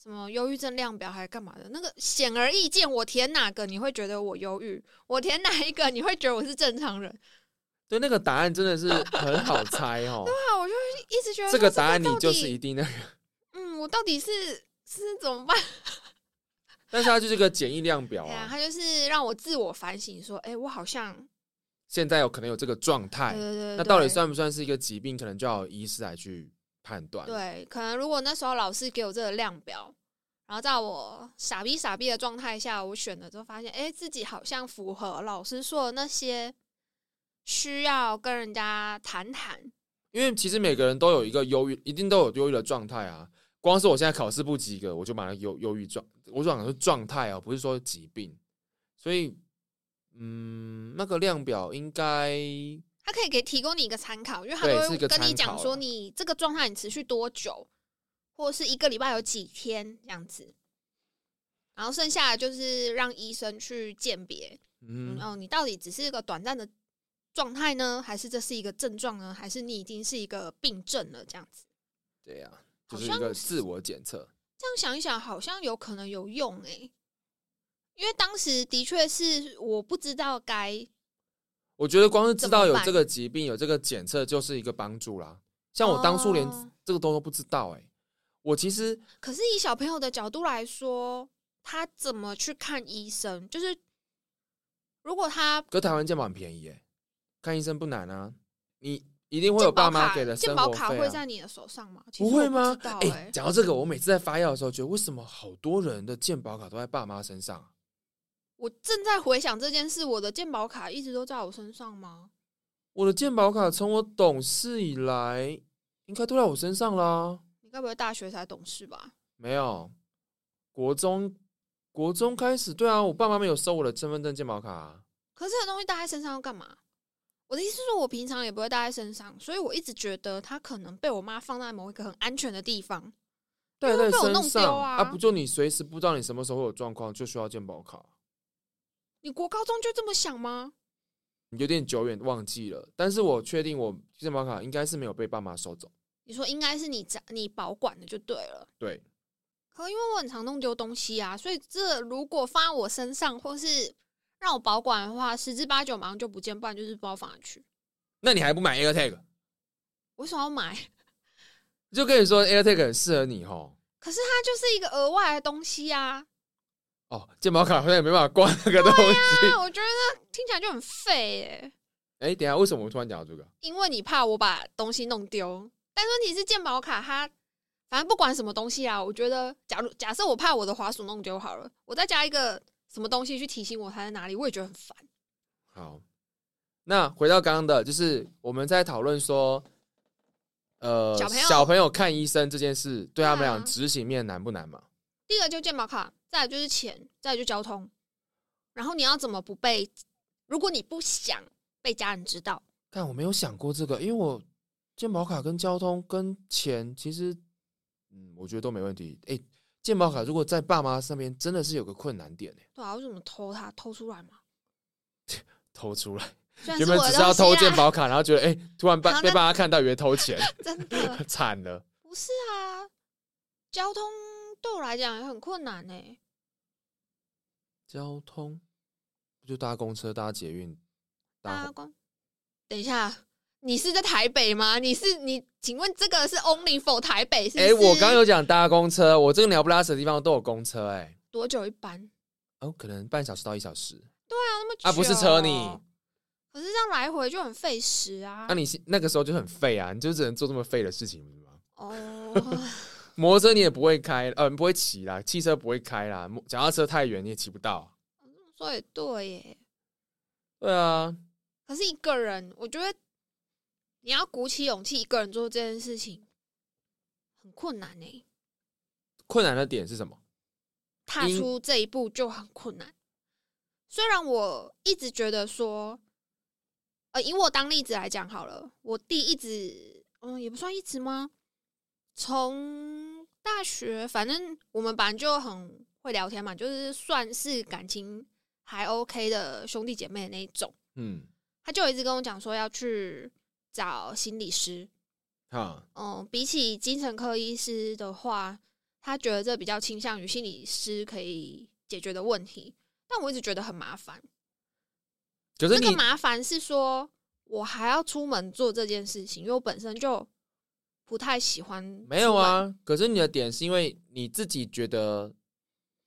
[SPEAKER 1] 什么忧郁症量表还是干嘛的，那个显而易见，我填哪个你会觉得我忧郁，我填哪一个你会觉得我是正常人。
[SPEAKER 2] 对，那个答案真的是很好猜哦。
[SPEAKER 1] 对啊，我就一直觉得
[SPEAKER 2] 这个答案你就是一定那个，
[SPEAKER 1] 嗯，我到底是是怎么办？
[SPEAKER 2] 但是它就是个简易量表
[SPEAKER 1] 对啊，它。就是让我自我反省，说，哎、我好像
[SPEAKER 2] 现在有可能有这个状态
[SPEAKER 1] 对，对对，
[SPEAKER 2] 那到底算不算是一个疾病？可能就要医师来去判断。，
[SPEAKER 1] 对，可能如果那时候老师给我这个量表，然后在我傻逼傻逼的状态下，我选了之后发现，哎、自己好像符合老师说的那些需要跟人家谈谈。
[SPEAKER 2] 因为其实每个人都有一个忧郁，一定都有忧郁的状态啊。光是我现在考试不及格，我就把它忧忧郁状，我讲的是状态啊，不是说疾病。所以，嗯，那个量表应该
[SPEAKER 1] 他可以给提供你一个参考，因为他都会跟你讲说你这个状态你持续多久，或者是一个礼拜有几天这样子。然后剩下的就是让医生去鉴别，
[SPEAKER 2] 嗯
[SPEAKER 1] 嗯，哦，你到底只是一个短暂的状态呢，还是这是一个症状呢？还是你已经是一个病症了？这样子，
[SPEAKER 2] 对呀、
[SPEAKER 1] 好
[SPEAKER 2] 就是一个
[SPEAKER 1] 像
[SPEAKER 2] 自我检测。
[SPEAKER 1] 这样想一想，好像有可能有用诶、因为当时的确是我不知道该
[SPEAKER 2] 我觉得光是知道有这个疾病，有这个检测，就是一个帮助啦。像我当初连
[SPEAKER 1] 哦
[SPEAKER 2] 这个都都不知道、哎，我其实
[SPEAKER 1] 可是以小朋友的角度来说，他怎么去看医生？就是如果他
[SPEAKER 2] 搁台湾健保很便宜、哎，看医生不难啊，你一定会有爸妈给的生
[SPEAKER 1] 健保卡。会在你的手上吗？
[SPEAKER 2] 不会吗？哎、
[SPEAKER 1] 欸
[SPEAKER 2] 讲到这个，我每次在发药的时候，觉得为什么好多人的健保卡都在爸妈身上啊？
[SPEAKER 1] 我正在回想这件事，我的健保卡一直都在我身上吗？
[SPEAKER 2] 我的健保卡从我懂事以来，应该都在我身上啦。
[SPEAKER 1] 你该不会大学才懂事吧？
[SPEAKER 2] 没有，国中国中开始，对啊，我爸妈没有收我的身份证、健保卡啊、
[SPEAKER 1] 可是这个东西带在身上要干嘛？我的意思是说，我平常也不会带在身上，所以我一直觉得它可能被我妈放在某一个很安全的地方。
[SPEAKER 2] 带在
[SPEAKER 1] 因为被我弄
[SPEAKER 2] 身上
[SPEAKER 1] 丢啊
[SPEAKER 2] 不就你随时不知道你什么时候会有状况，就需要健保卡。
[SPEAKER 1] 你国高中就这么想吗？
[SPEAKER 2] 有点久远忘记了，但是我确定我健保卡应该是没有被爸妈收走。
[SPEAKER 1] 你说应该是你家你保管的就对了。
[SPEAKER 2] 对，
[SPEAKER 1] 可因为我很常弄丢东西啊，所以这如果放在我身上，或是让我保管的话，十之八九马上就不见，不然就是不知道放哪去。
[SPEAKER 2] 那你还不买 AirTag？
[SPEAKER 1] 为什么要买？
[SPEAKER 2] 就跟你说 AirTag 很适合你哦。
[SPEAKER 1] 可是它就是一个额外的东西啊！
[SPEAKER 2] 哦，健保卡好像也没办法挂那个东西。
[SPEAKER 1] 啊，我觉得那听起来就很废耶，
[SPEAKER 2] 哎、等一下，为什么我突然讲到这个？
[SPEAKER 1] 因为你怕我把东西弄丢。但问题是健保卡它，反正不管什么东西啊，我觉得，假如假设我怕我的滑鼠弄丢好了，我再加一个什么东西去提醒我它在哪里，我也觉得很烦。
[SPEAKER 2] 好，那回到刚刚的，就是我们在讨论说，呃，
[SPEAKER 1] 小朋友
[SPEAKER 2] 小朋友看医生这件事，对他们
[SPEAKER 1] 对啊
[SPEAKER 2] 俩执行面难不难嘛？
[SPEAKER 1] 第一个就健保卡，再就是钱，再就交通。然后你要怎么不被？如果你不想被家人知道，
[SPEAKER 2] 但我没有想过这个，因为我健保卡跟交通跟钱，其实，嗯，我觉得都没问题。哎、健保卡如果在爸妈身边，真的是有个困难点哎、
[SPEAKER 1] 对啊，为什么偷它偷出来嘛？
[SPEAKER 2] 偷出来，原本只是要偷健保卡，然后觉得哎、突然被被爸妈看到，以为偷钱，
[SPEAKER 1] 真的
[SPEAKER 2] 惨了。
[SPEAKER 1] 不是啊。交通对我来讲也很困难呢、
[SPEAKER 2] 交通不就搭公车、搭捷运、搭
[SPEAKER 1] 大家光，等一下，你是在台北吗？你是你？请问这个是 only for 台北是不
[SPEAKER 2] 哎、
[SPEAKER 1] 是？
[SPEAKER 2] 我刚刚有讲搭公车，我这个鸟不拉屎的地方都有公车、哎，
[SPEAKER 1] 多久一班？
[SPEAKER 2] 哦，可能半小时到一小时。
[SPEAKER 1] 对啊，那么久
[SPEAKER 2] 啊不是车你
[SPEAKER 1] 可是这样来回就很费时啊。
[SPEAKER 2] 那、你那个时候就很废啊，你就只能做这么废的事情，不是吗？
[SPEAKER 1] 哦，
[SPEAKER 2] 摩托车你也不会开，呃，不会骑啦，汽车不会开啦，摩脚踏车太远你也骑不到。
[SPEAKER 1] 说也对耶。
[SPEAKER 2] 对啊，
[SPEAKER 1] 可是一个人，我觉得你要鼓起勇气一个人做这件事情很困难呢。
[SPEAKER 2] 困难的点是什么？
[SPEAKER 1] 踏出这一步就很困难。虽然我一直觉得说，呃，以我当例子来讲好了，我弟一直，嗯，也不算一直吗？从大学，反正我们本来就很会聊天嘛，就是算是感情还 OK 的兄弟姐妹的那一种。
[SPEAKER 2] 嗯，
[SPEAKER 1] 他就一直跟我讲说要去找心理师，
[SPEAKER 2] 哈，
[SPEAKER 1] 嗯，比起精神科医师的话，他觉得这比较倾向于心理师可以解决的问题，但我一直觉得很麻烦。
[SPEAKER 2] 可是你
[SPEAKER 1] 这个麻烦是说我还要出门做这件事情，因为我本身就不太喜欢。
[SPEAKER 2] 没有，啊？可是你的点是因为你自己觉得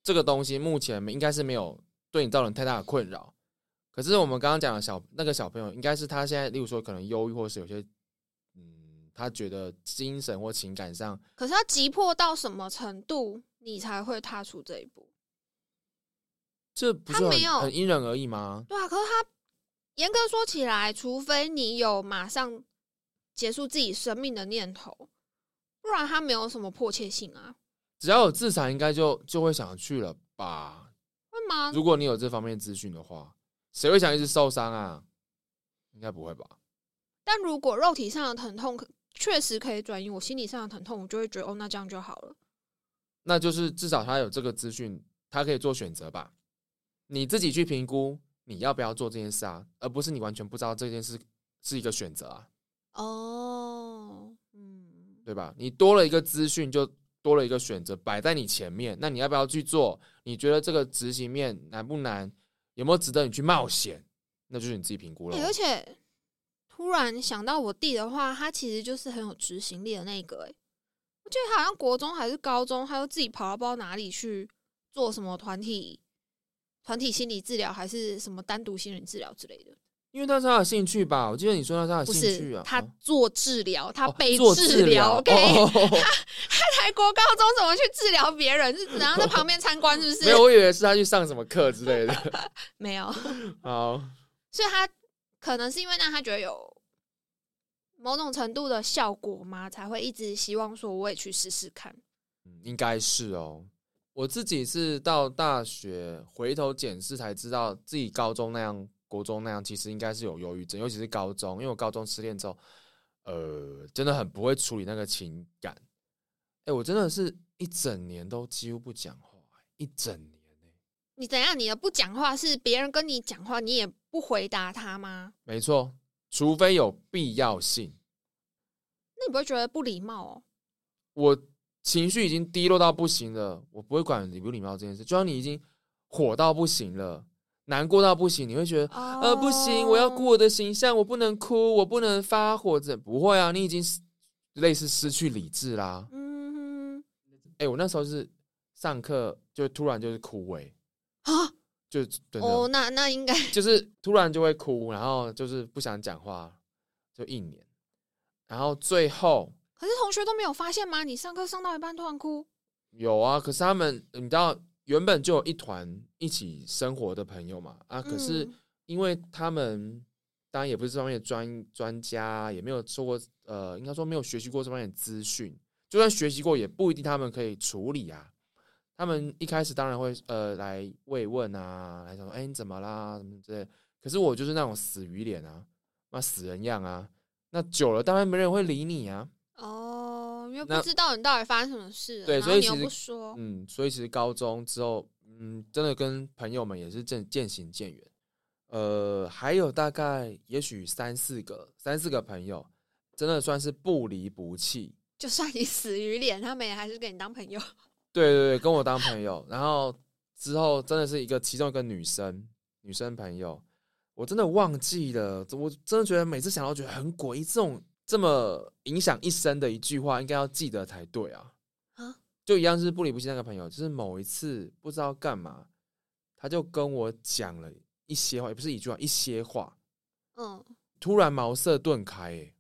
[SPEAKER 2] 这个东西目前应该是没有对你造成太大的困扰。可是我们刚刚讲的小那个小朋友，应该是他现在，例如说可能忧郁，或是有些嗯，他觉得精神或情感上
[SPEAKER 1] 可是他急迫到什么程度，你才会踏出这一步？
[SPEAKER 2] 这不是很
[SPEAKER 1] 他没有
[SPEAKER 2] 很因人而异吗？
[SPEAKER 1] 对啊，可是他严格说起来，除非你有马上结束自己生命的念头，不然他没有什么迫切性啊，
[SPEAKER 2] 只要有自残，应该就就会想去了吧？
[SPEAKER 1] 会吗？
[SPEAKER 2] 如果你有这方面资讯的话，谁会想一直受伤啊？应该不会吧？
[SPEAKER 1] 但如果肉体上的疼痛可确实可以转移我心理上的疼痛，我就会觉得哦，那这样就好了。
[SPEAKER 2] 那就是至少他有这个资讯，他可以做选择吧。你自己去评估你要不要做这件事啊，而不是你完全不知道这件事是一个选择啊，
[SPEAKER 1] 哦，嗯，
[SPEAKER 2] 对吧？你多了一个资讯，就多了一个选择摆在你前面，那你要不要去做？你觉得这个执行面难不难？有没有值得你去冒险？那就是你自己评估了。
[SPEAKER 1] 欸而且突然想到我弟的话，他其实就是很有执行力的那个、欸。我记得他好像国中还是高中，他就自己跑到不知道哪里去做什么团体团体心理治疗，还是什么单独心理治疗之类的。
[SPEAKER 2] 因为那是他的兴趣吧？我记得你说那是他的
[SPEAKER 1] 不
[SPEAKER 2] 兴趣啊。
[SPEAKER 1] 是他
[SPEAKER 2] 哦
[SPEAKER 1] 做治疗，他
[SPEAKER 2] 哦
[SPEAKER 1] 被治
[SPEAKER 2] 疗
[SPEAKER 1] ，OK？、
[SPEAKER 2] 哦
[SPEAKER 1] 他才国高中怎么去治疗别人？是然后在旁边参观，是不是？
[SPEAKER 2] 没有，我以为是他去上什么课之类的。
[SPEAKER 1] 没有，
[SPEAKER 2] 好，
[SPEAKER 1] 所以他可能是因为让他觉得有某种程度的效果嘛，才会一直希望说我也去试试看。
[SPEAKER 2] 嗯，应该是哦。我自己是到大学回头检视才知道，自己高中那样、国中那样，其实应该是有忧郁症，尤其是高中，因为我高中失恋之后，呃，真的很不会处理那个情感。哎、我真的是一整年都几乎不讲话，一整年欸
[SPEAKER 1] 你怎样？你的不讲话是别人跟你讲话，你也不回答他吗？
[SPEAKER 2] 没错，除非有必要性。
[SPEAKER 1] 那你不会觉得不礼貌哦？
[SPEAKER 2] 我情绪已经低落到不行了，我不会管礼不礼貌这件事。就像你已经火到不行了，难过到不行，你会觉得
[SPEAKER 1] 哦。
[SPEAKER 2] 呃不行，我要顾我的形象，我不能哭，我不能发火，这不会啊，你已经失类似失去理智啦。
[SPEAKER 1] 嗯
[SPEAKER 2] 哎、我那时候是上课就突然就是哭哎、
[SPEAKER 1] 哼啊？
[SPEAKER 2] 就
[SPEAKER 1] 哦，那那应该
[SPEAKER 2] 就是突然就会哭，然后就是不想讲话，就一年，然后最后
[SPEAKER 1] 可是同学都没有发现吗？你上课上到一半突然哭，
[SPEAKER 2] 有啊，可是他们你知道原本就有一团一起生活的朋友嘛啊，可是
[SPEAKER 1] 嗯
[SPEAKER 2] 因为他们当然也不是这方面的专专家，也没有受过呃，应该说没有学习过这方面的资讯，就算学习过，也不一定他们可以处理啊。他们一开始当然会呃来慰问啊，来说哎你怎么啦什么之类，可是我就是那种死鱼脸啊，那死人样啊，那久了当然没人会理你啊。
[SPEAKER 1] 哦，因为不知道你到底发生什么事了，
[SPEAKER 2] 对所以你又
[SPEAKER 1] 不说，
[SPEAKER 2] 嗯，所以其实高中之后，嗯，真的跟朋友们也是渐渐行渐远。呃，还有大概也许三四个三四个朋友，真的算是不离不弃。
[SPEAKER 1] 就算你死鱼脸，他们也还是跟你当朋友。
[SPEAKER 2] 对对对，跟我当朋友，然后之后真的是一个其中一个女生女生朋友，我真的忘记了，我真的觉得每次想到觉得很诡异，这种这么影响一生的一句话，应该要记得才对啊。
[SPEAKER 1] 啊
[SPEAKER 2] 就一样是不离不弃那个朋友，就是某一次不知道干嘛，他就跟我讲了一些话，也不是一句话，一些话，
[SPEAKER 1] 嗯，
[SPEAKER 2] 突然茅塞顿开、欸，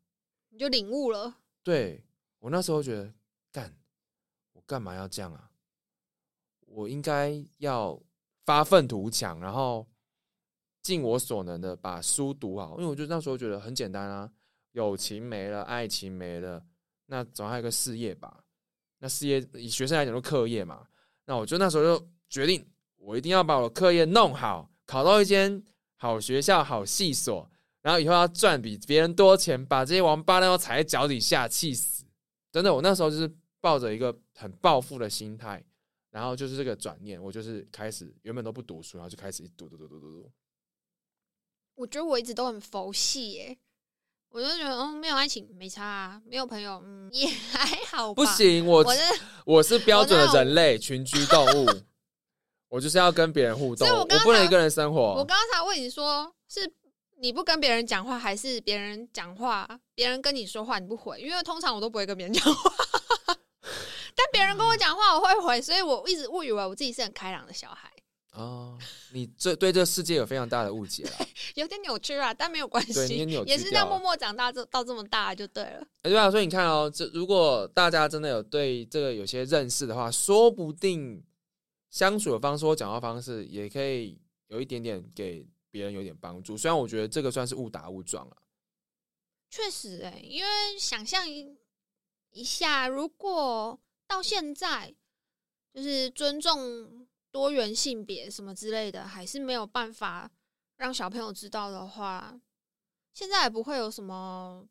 [SPEAKER 1] 你就领悟了。
[SPEAKER 2] 对我那时候觉得，干，我干嘛要这样啊？我应该要发愤图强，然后尽我所能的把书读好，因为我就那时候觉得很简单啊，友情没了，爱情没了，那总还有个事业吧。那事业以学生来讲，就课业嘛。那我就那时候就决定，我一定要把我课业弄好，考到一间好学校、好系所，然后以后要赚比别人多钱，把这些王八蛋都踩在脚底下，气死！真的，我那时候就是抱着一个很暴富的心态，然后就是这个转念，我就是开始原本都不读书，然后就开始一读读读读读读。
[SPEAKER 1] 我觉得我一直都很佛系耶，我就觉得嗯，没有爱情没差、啊，没有朋友嗯也 还好吧。
[SPEAKER 2] 不，行，我
[SPEAKER 1] 我是
[SPEAKER 2] 我是标准的人类群居动物，我就是要跟别人互动，
[SPEAKER 1] 所以我刚刚才
[SPEAKER 2] 不能一个人生活
[SPEAKER 1] 我
[SPEAKER 2] 活。
[SPEAKER 1] 刚刚才问你说，是你不跟别人讲话，还是别人讲话，别人跟你说话你不回？因为通常我都不会跟别人讲话，但别人跟我讲话我会回，所以我一直误以为我自己是很开朗的小孩，
[SPEAKER 2] 哦，你这对这世界有非常大的误解了。
[SPEAKER 1] 有点扭曲啊，但没有关
[SPEAKER 2] 对你也
[SPEAKER 1] 系，
[SPEAKER 2] 扭曲
[SPEAKER 1] 也是这样默默长大这到这么大就对了。
[SPEAKER 2] 欸对啊，所以你看哦，这如果大家真的有对这个有些认识的话，说不定相处的方式或讲话方式也可以有一点点给别人有点帮助。虽然我觉得这个算是误打误撞了。
[SPEAKER 1] 确实、欸，因为想象一一下，如果到现在就是尊重多元性别什么之类的，还是没有办法让小朋友知道的话，现在也不会有什么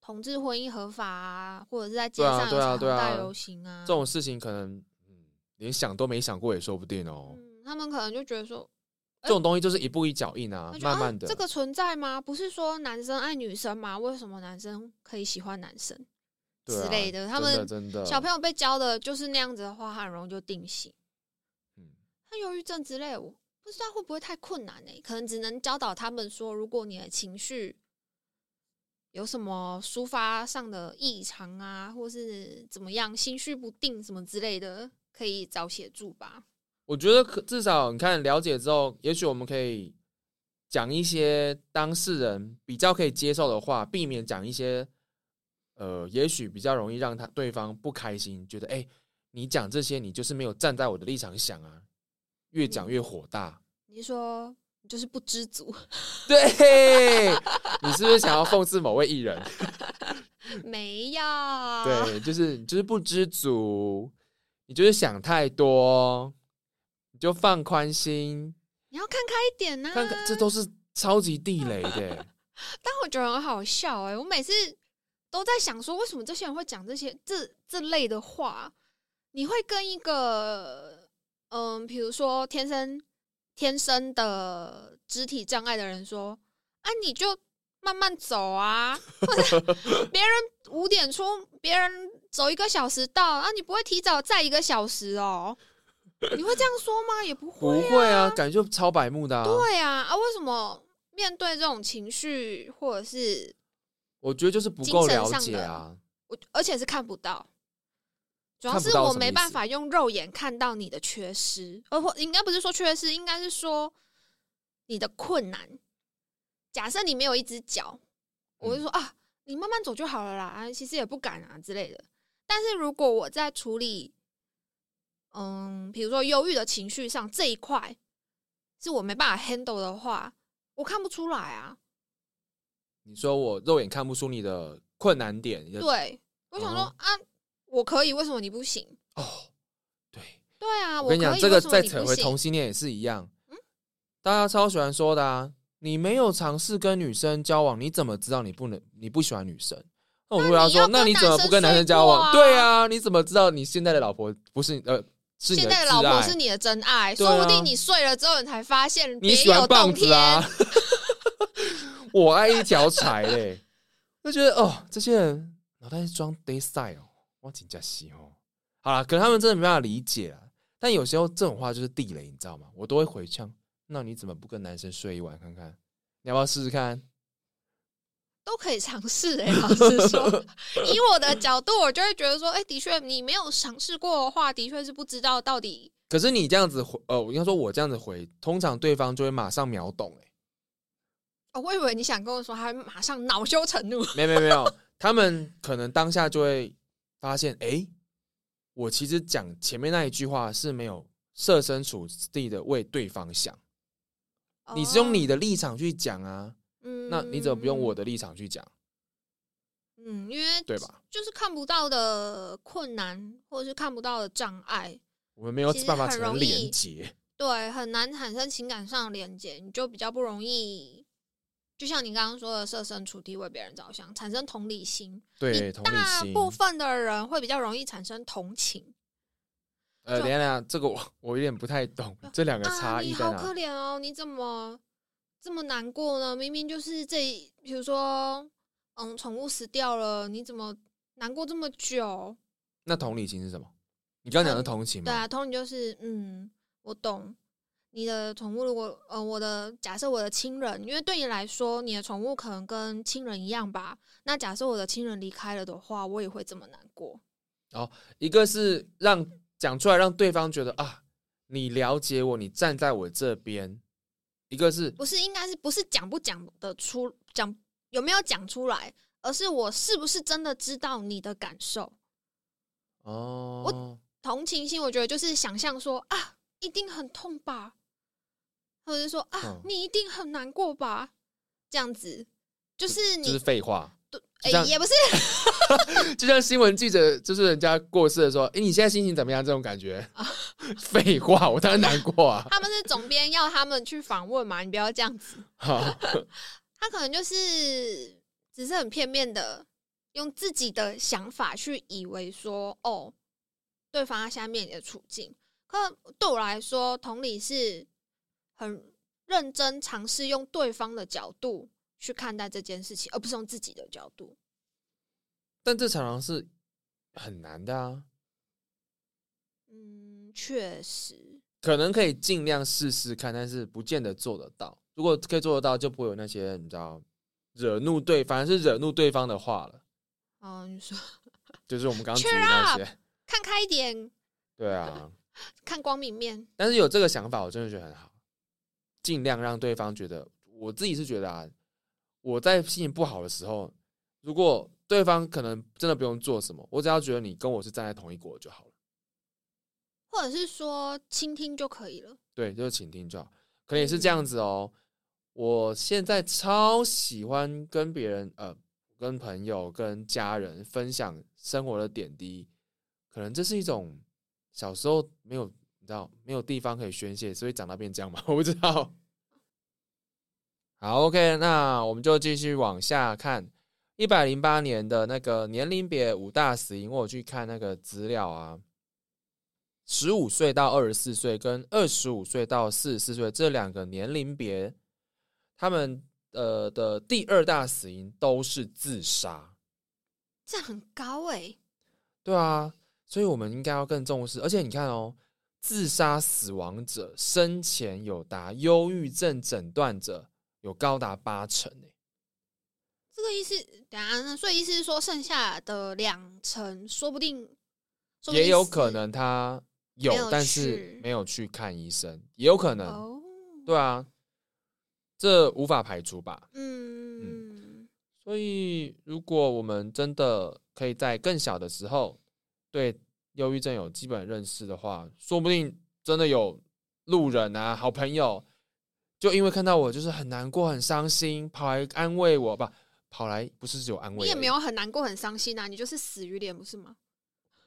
[SPEAKER 1] 同志婚姻合法啊，或者是在街上有
[SPEAKER 2] 对啊对啊
[SPEAKER 1] 彩虹大游行啊，
[SPEAKER 2] 这种事情可能嗯连想都没想过也说不定哦。
[SPEAKER 1] 嗯，他们可能就觉得说，
[SPEAKER 2] 这种东西就是一步一脚印啊慢慢的。
[SPEAKER 1] 啊、这个存在吗？不是说男生爱女生吗？为什么男生可以喜欢男生？
[SPEAKER 2] 啊
[SPEAKER 1] 之类的他们小朋友被教的就是那样子的话，很容易就定型。忧郁症之类，我不知道会不会太困难呢、可能只能教导他们说，如果你的情绪有什么抒发上的异常啊，或是怎么样，心绪不定什么之类的，可以找协助吧。
[SPEAKER 2] 我觉得可至少你看了解之后，也许我们可以讲一些当事人比较可以接受的话，避免讲一些呃，也许比较容易让他对方不开心，觉得哎、你讲这些你就是没有站在我的立场想啊，越讲越火大。
[SPEAKER 1] 你是说你就是不知足？
[SPEAKER 2] 对，你是不是想要讽刺某位艺人？
[SPEAKER 1] 没有，
[SPEAKER 2] 对，就是你就是不知足，你就是想太多，你就放宽心，
[SPEAKER 1] 你要看开一点呐、
[SPEAKER 2] 看看这都是超级地雷的欸。
[SPEAKER 1] 但我觉得很好笑哎、我每次都在想说，为什么这些人会讲这些这这类的话？你会跟一个嗯，比如说天生天生的肢体障碍的人说啊，你就慢慢走啊，或者 别人五点出，别人走一个小时到啊，你不会提早再一个小时哦？你会这样说吗？也不
[SPEAKER 2] 不
[SPEAKER 1] 会、啊，
[SPEAKER 2] 会啊，感觉就超白目的啊。
[SPEAKER 1] 对啊啊，为什么面对这种情绪或者是
[SPEAKER 2] 我觉得就是不够了解啊。
[SPEAKER 1] 我而且是看不到，主要是我没办法用肉眼看到你的缺失，而或应该不是说缺失，应该是说你的困难。假设你没有一只脚，我就说、啊，你慢慢走就好了啦，啊，其实也不敢啊之类的。但是如果我在处理，嗯，比如说忧郁的情绪上这一块，是我没办法 handle 的话，我看不出来啊。
[SPEAKER 2] 你说我肉眼看不出你的困难点，
[SPEAKER 1] 对，我想说、
[SPEAKER 2] 哦
[SPEAKER 1] 啊，我可以，为什么你不行？
[SPEAKER 2] 哦，对，
[SPEAKER 1] 对啊，
[SPEAKER 2] 我跟你讲，这个再扯回同性恋也是一样，
[SPEAKER 1] 嗯
[SPEAKER 2] 大家超喜欢说的啊，你没有尝试跟女生交往，你怎么知道你不能你不喜欢女生？那我如果要说，
[SPEAKER 1] 那你
[SPEAKER 2] 怎么不跟男生交往？对啊，你怎么知道你现在的老婆不是呃是你
[SPEAKER 1] 现在的老婆是你的真爱，说不定你睡了之后，你才发现
[SPEAKER 2] 你
[SPEAKER 1] 别
[SPEAKER 2] 喜欢棒子啊
[SPEAKER 1] 天。
[SPEAKER 2] 我爱一条柴嘞，就觉得哦，这些人脑袋是装 day side 哦，我请假西哦。好了，可能他们真的没办法理解啊。但有时候这种话就是地雷，你知道吗？我都会回呛。那你怎么不跟男生睡一晚看看？你要不要试试看？
[SPEAKER 1] 都可以尝试哎、老实说，以我的角度，我就会觉得说，哎、的确，你没有尝试过的话，的确是不知道到底。
[SPEAKER 2] 可是你这样子回，呃，我应该说我这样子回，通常对方就会马上秒懂、欸。
[SPEAKER 1] 哦，我以为你想跟我说，他会马上恼羞成怒。
[SPEAKER 2] 没有没有没有，他们可能当下就会发现，哎、我其实讲前面那一句话是没有设身处地的为对方想，你是用你
[SPEAKER 1] 的，
[SPEAKER 2] 立场去讲啊，
[SPEAKER 1] 嗯
[SPEAKER 2] 那你怎么不用我？的立场去讲，
[SPEAKER 1] 嗯，因为
[SPEAKER 2] 对吧？
[SPEAKER 1] 就是看不到的困难，或者是看不到的障碍，
[SPEAKER 2] 我们没有办法产生连接，
[SPEAKER 1] 对，很难产生情感上的连接，你就比较不容易。就像你刚刚说的，设身处地为别人着想，产生同理心。
[SPEAKER 2] 对，同理心。
[SPEAKER 1] 大部分的人会比较容易产生同情。
[SPEAKER 2] 呃，
[SPEAKER 1] 就
[SPEAKER 2] 等下等下，这个我我有点不太懂这两个
[SPEAKER 1] 啊，
[SPEAKER 2] 差异
[SPEAKER 1] 你好可？怜哦，你怎么这么难过呢？明明就是这，比如说，嗯，宠物死掉了，你怎么难过这么久？
[SPEAKER 2] 那同理心是什么？你刚刚讲的
[SPEAKER 1] 嗯
[SPEAKER 2] 同情吗？
[SPEAKER 1] 对啊，同理就是，嗯，我懂。你的宠物如果，呃，我的假设我的亲人，因为对你来说，你的宠物可能跟亲人一样吧。那假设我的亲人离开了的话，我也会这么难过。
[SPEAKER 2] 哦一个是让讲出来让对方觉得啊，你了解我，你站在我这边；一个是
[SPEAKER 1] 不是，应该是不是讲不讲的出，讲有没有讲出来，而是我是不是真的知道你的感受。
[SPEAKER 2] 哦，我
[SPEAKER 1] 同情心，我觉得就是想象说啊，一定很痛吧，或者是说啊，
[SPEAKER 2] 嗯
[SPEAKER 1] 你一定很难过吧，这样子，就是你，
[SPEAKER 2] 就是废话。
[SPEAKER 1] 对哎也不是，
[SPEAKER 2] 就像新闻记者，就是人家过世的时候，哎、你现在心情怎么样？这种感觉。
[SPEAKER 1] 啊
[SPEAKER 2] 废话，我当然难过啊。
[SPEAKER 1] 他们是总编要他们去访问嘛，你不要这样子，他可能就是只是很片面的用自己的想法去以为说，哦，对方他现在面临的处境，可对我来说，同理是很认真尝试用对方的角度去看待这件事情，而不是用自己的角度。
[SPEAKER 2] 但这常常是很难的啊。
[SPEAKER 1] 嗯，确实，
[SPEAKER 2] 可能可以尽量试试看，但是不见得做得到。如果可以做得到，就不会有那些你知道惹怒对，反而是惹怒对方的话了。
[SPEAKER 1] 哦，你说
[SPEAKER 2] 就是我们刚刚举那些。
[SPEAKER 1] 看开一点，
[SPEAKER 2] 对啊，
[SPEAKER 1] 看光明面。
[SPEAKER 2] 但是有这个想法，我真的觉得很好，尽量让对方觉得，我自己是觉得啊，我在心情不好的时候，如果对方可能真的不用做什么，我只要觉得你跟我是站在同一国就好了。
[SPEAKER 1] 或者是说倾听就可以了。
[SPEAKER 2] 对，就是倾听就好。可能也是这样子哦。我现在超喜欢跟别人，呃，跟朋友、跟家人分享生活的点滴。可能这是一种小时候没有，你知道，没有地方可以宣泄，所以长大变这样嘛？我不知道。好，OK，那我们就继续往下看。一百零八年的那个年龄别五大死因，我有去看那个资料啊。十五岁到二十四岁跟二十五岁到四十四岁这两个年龄别，他们呃的第二大死因都是自杀。
[SPEAKER 1] 这很高哎、
[SPEAKER 2] 对啊，所以我们应该要更重视。而且你看哦，自杀死亡者生前有达忧郁症诊断者有高达八成欸诶。
[SPEAKER 1] 这个意思，等一下，所以意思是说，剩下的两成，说不定，
[SPEAKER 2] 也有可能他有，
[SPEAKER 1] 有
[SPEAKER 2] 但是没有去看医生，也有可能。
[SPEAKER 1] 哦，
[SPEAKER 2] 对啊，这无法排除吧。
[SPEAKER 1] 嗯，
[SPEAKER 2] 所以，如果我们真的可以在更小的时候对忧郁症有基本认识的话，说不定真的有路人啊、好朋友就因为看到我就是很难过、很伤心，跑来安慰我吧，跑来不是只有安慰，
[SPEAKER 1] 你也没有很难过、很伤心啊，你就是死鱼脸不是吗？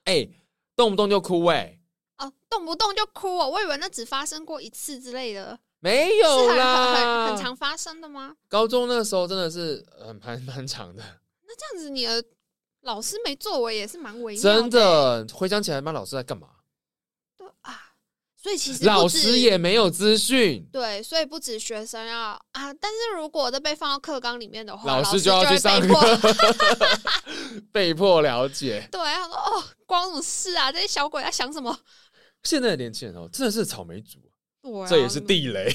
[SPEAKER 2] 哎、动不动就哭哎、
[SPEAKER 1] 哦，动不动就哭哦，我以为那只发生过一次之类的，
[SPEAKER 2] 没有啦，
[SPEAKER 1] 很很很常发生的吗？
[SPEAKER 2] 高中那时候真的是很蛮蛮长的，
[SPEAKER 1] 那这样子你的老师没作为也是蛮微妙的欸，
[SPEAKER 2] 真的回想起来，妈老师在干嘛？
[SPEAKER 1] 对啊，所以其实
[SPEAKER 2] 老
[SPEAKER 1] 止
[SPEAKER 2] 师也没有资讯，
[SPEAKER 1] 对，所以不止学生要啊，但是如果这被放到课纲里面的话，
[SPEAKER 2] 老
[SPEAKER 1] 老
[SPEAKER 2] 师就要去
[SPEAKER 1] 会
[SPEAKER 2] 上课，被迫了解。
[SPEAKER 1] 对，他说哦，关我什么事啊？这些小鬼在想什么？
[SPEAKER 2] 现在的年轻人哦，真的是草莓族，
[SPEAKER 1] 对、啊，
[SPEAKER 2] 这也是地雷。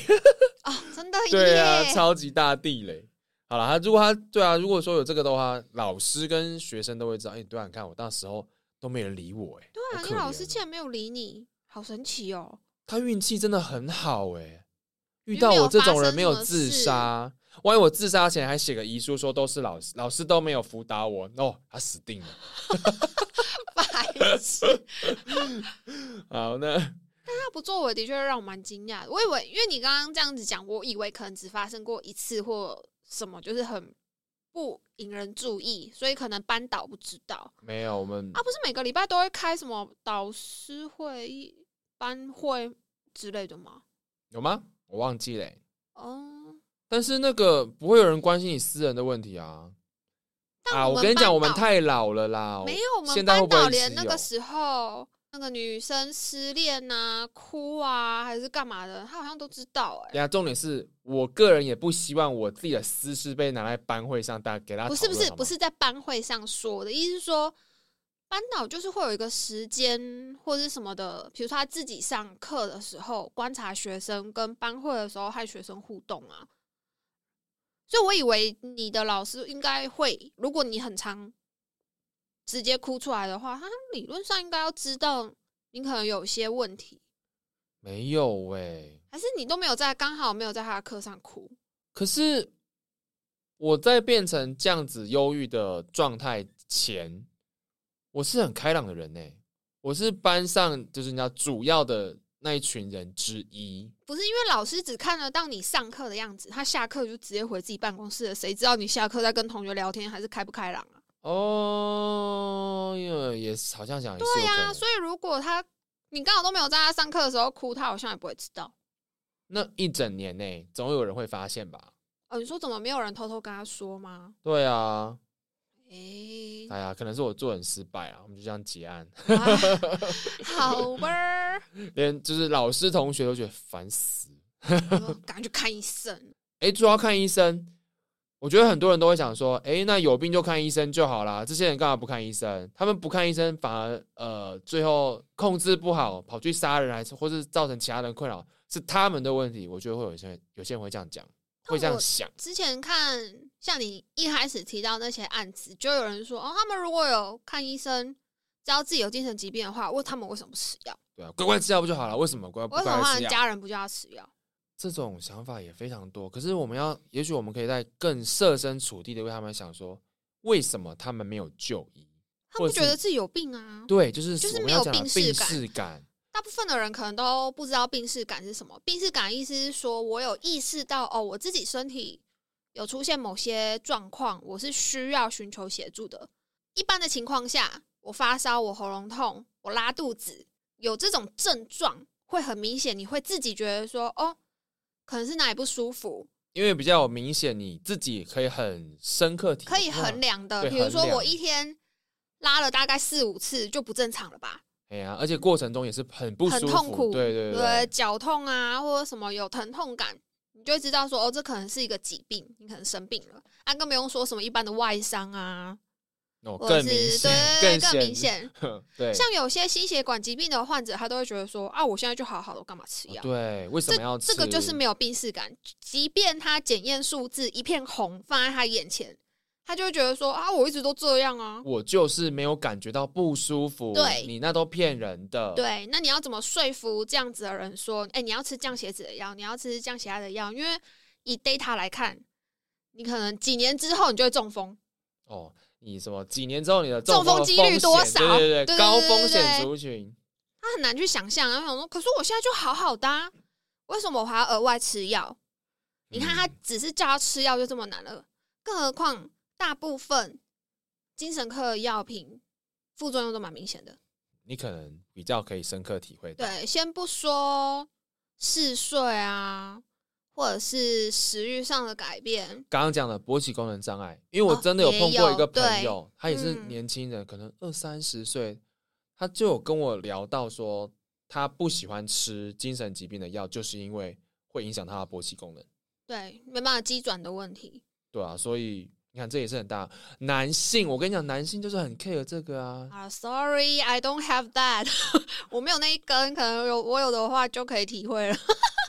[SPEAKER 1] 啊，真的
[SPEAKER 2] 对啊，超级大地雷。好了，他如果他对啊，如果说有这个的话，老师跟学生都会知道。哎、对啊，你看我那时候都没人理我、哎，
[SPEAKER 1] 对啊，你老师竟然没有理你，好神奇哦！
[SPEAKER 2] 他运气真的很好、哎，遇到我这种人没有自
[SPEAKER 1] 事
[SPEAKER 2] 杀，万一我自杀前还写个遗书说都是老师，老师都没有辅导我，哦，他死定了。
[SPEAKER 1] 白痴，
[SPEAKER 2] 好，那
[SPEAKER 1] 他不作为的确让我蛮惊讶的。我以为，因为你刚刚这样子讲，我以为可能只发生过一次或什么，就是很不引人注意，所以可能班导不知道
[SPEAKER 2] 没有我们
[SPEAKER 1] 啊。不是每个礼拜都会开什么导师会议、班会之类的吗？
[SPEAKER 2] 有吗？我忘记了、哎
[SPEAKER 1] 哦，
[SPEAKER 2] 但是那个不会有人关心你私人的问题啊。啊，
[SPEAKER 1] 我
[SPEAKER 2] 跟你讲，我们太老了啦。
[SPEAKER 1] 没有，我们班导连那个时候那个女生失恋啊、哭啊，还是干嘛的，他好像都知道哎、
[SPEAKER 2] 对啊，重点是我个人也不希望我自己的私事被拿来班会上，大家给他
[SPEAKER 1] 不是不是不是在班会上说的，意思是说班导就是会有一个时间或者是什么的，比如说他自己上课的时候观察学生，跟班会的时候和学生互动啊。所以我以为你的老师应该会，如果你很常直接哭出来的话，他理论上应该要知道你可能有一些问题，
[SPEAKER 2] 没有哎、
[SPEAKER 1] 还是你都没有在刚好没有在他的课上哭。
[SPEAKER 2] 可是我在变成这样子忧郁的状态前，我是很开朗的人呢、我是班上就是你知道主要的那一群人之一。
[SPEAKER 1] 不是因为老师只看得到你上课的样子，他下课就直接回自己办公室了，谁知道你下课在跟同学聊天还是开不开朗啊？
[SPEAKER 2] 哦，也是好像讲也是
[SPEAKER 1] 对呀。所以如果他你刚好都没有在他上课的时候哭，他好像也不会知道。
[SPEAKER 2] 那一整年内，总有人会发现吧？
[SPEAKER 1] 哦，你说怎么没有人偷偷跟他说吗？
[SPEAKER 2] 对啊，
[SPEAKER 1] 诶、
[SPEAKER 2] 哎呀，可能是我做人失败啊，我们就这样结案。
[SPEAKER 1] 啊好吧儿，
[SPEAKER 2] 连就是老师同学都觉得烦死。
[SPEAKER 1] 赶快去看医生。
[SPEAKER 2] 哎，主要看医生，我觉得很多人都会想说，哎，那有病就看医生就好啦。这些人干嘛不看医生？他们不看医生，反而呃最后控制不好，跑去杀人，还是或是造成其他人困扰，是他们的问题。我觉得会有些人有些人会这样讲，会这样想。
[SPEAKER 1] 之前看像你一开始提到那些案子，就有人说哦，他们如果有看医生，知道自己有精神疾病的话，问他们为什么不吃药？
[SPEAKER 2] 对啊，乖乖吃药不就好了？为什么乖乖
[SPEAKER 1] 为什么？家人不叫他吃药？
[SPEAKER 2] 这种想法也非常多。可是我们要，也许我们可以在更设身处地的为他们想说，为什么他们没有就医？
[SPEAKER 1] 他们觉得自己有病啊。
[SPEAKER 2] 对，就是
[SPEAKER 1] 就是没有病视感。大部分的人可能都不知道病视感是什么。病视感意思是说我有意识到哦，我自己身体有出现某些状况，我是需要寻求协助的。一般的情况下，我发烧，我喉咙痛，我拉肚子，有这种症状会很明显，你会自己觉得说哦，可能是哪里不舒服，
[SPEAKER 2] 因为比较明显，你自己可以很深刻体
[SPEAKER 1] 可以衡量的。
[SPEAKER 2] 对
[SPEAKER 1] 比如说
[SPEAKER 2] 衡量
[SPEAKER 1] 我一天拉了大概四五次，就不正常了吧？
[SPEAKER 2] 哎呀，而且过程中也是很不舒服，
[SPEAKER 1] 很痛苦，
[SPEAKER 2] 对对
[SPEAKER 1] 对，脚痛啊，或者什么有疼痛感，你就会知道说，哦，这可能是一个疾病，你可能生病了。啊，更不用说什么一般的外伤啊，
[SPEAKER 2] 更明显，
[SPEAKER 1] 对更，明显。
[SPEAKER 2] 对，
[SPEAKER 1] 像有些心血管疾病的患者，他都会觉得说，啊，我现在就好好的，我干嘛吃药？
[SPEAKER 2] 对，为什么要吃？
[SPEAKER 1] 这个就是没有病视感，即便他检验数字一片红放在他眼前，他就会觉得说，啊，我一直都这样啊。
[SPEAKER 2] 我就是没有感觉到不舒服，
[SPEAKER 1] 对
[SPEAKER 2] 你那都骗人的，，
[SPEAKER 1] 对，那你要怎么说服这样子的人说，哎、你要吃降血脂的药，你要吃降血压的药？因为以 data 来看，你可能几年之后你就会中风。
[SPEAKER 2] 哦，你什么几年之后你的
[SPEAKER 1] 中
[SPEAKER 2] 风
[SPEAKER 1] 几率多少
[SPEAKER 2] 对对高风险族群，
[SPEAKER 1] 他很难去想象，然后想说，可是我现在就好好的、啊，为什么我还要额外吃药？你看他
[SPEAKER 2] 嗯
[SPEAKER 1] 只是叫他吃药就这么难了，更何况大部分精神科的药品副作用都蛮明显的。
[SPEAKER 2] 你可能比较可以深刻体会到。
[SPEAKER 1] 对，先不说嗜睡啊，或者是食欲上的改变，
[SPEAKER 2] 刚刚讲的勃起功能障碍，因为我
[SPEAKER 1] 哦
[SPEAKER 2] 真的有碰过一个朋友，他也是
[SPEAKER 1] 嗯
[SPEAKER 2] 年轻人，可能二三十岁，他就有跟我聊到说，他不喜欢吃精神疾病的药，就是因为会影响他的勃起功能。
[SPEAKER 1] 对，没办法机转的问题。
[SPEAKER 2] 对啊，所以你看这也是很大。男性，我跟你讲，男性就是很 care 这个啊。
[SPEAKER 1] 啊、s o r r y I don't have that，我没有那一根，可能有我有的话就可以体会了。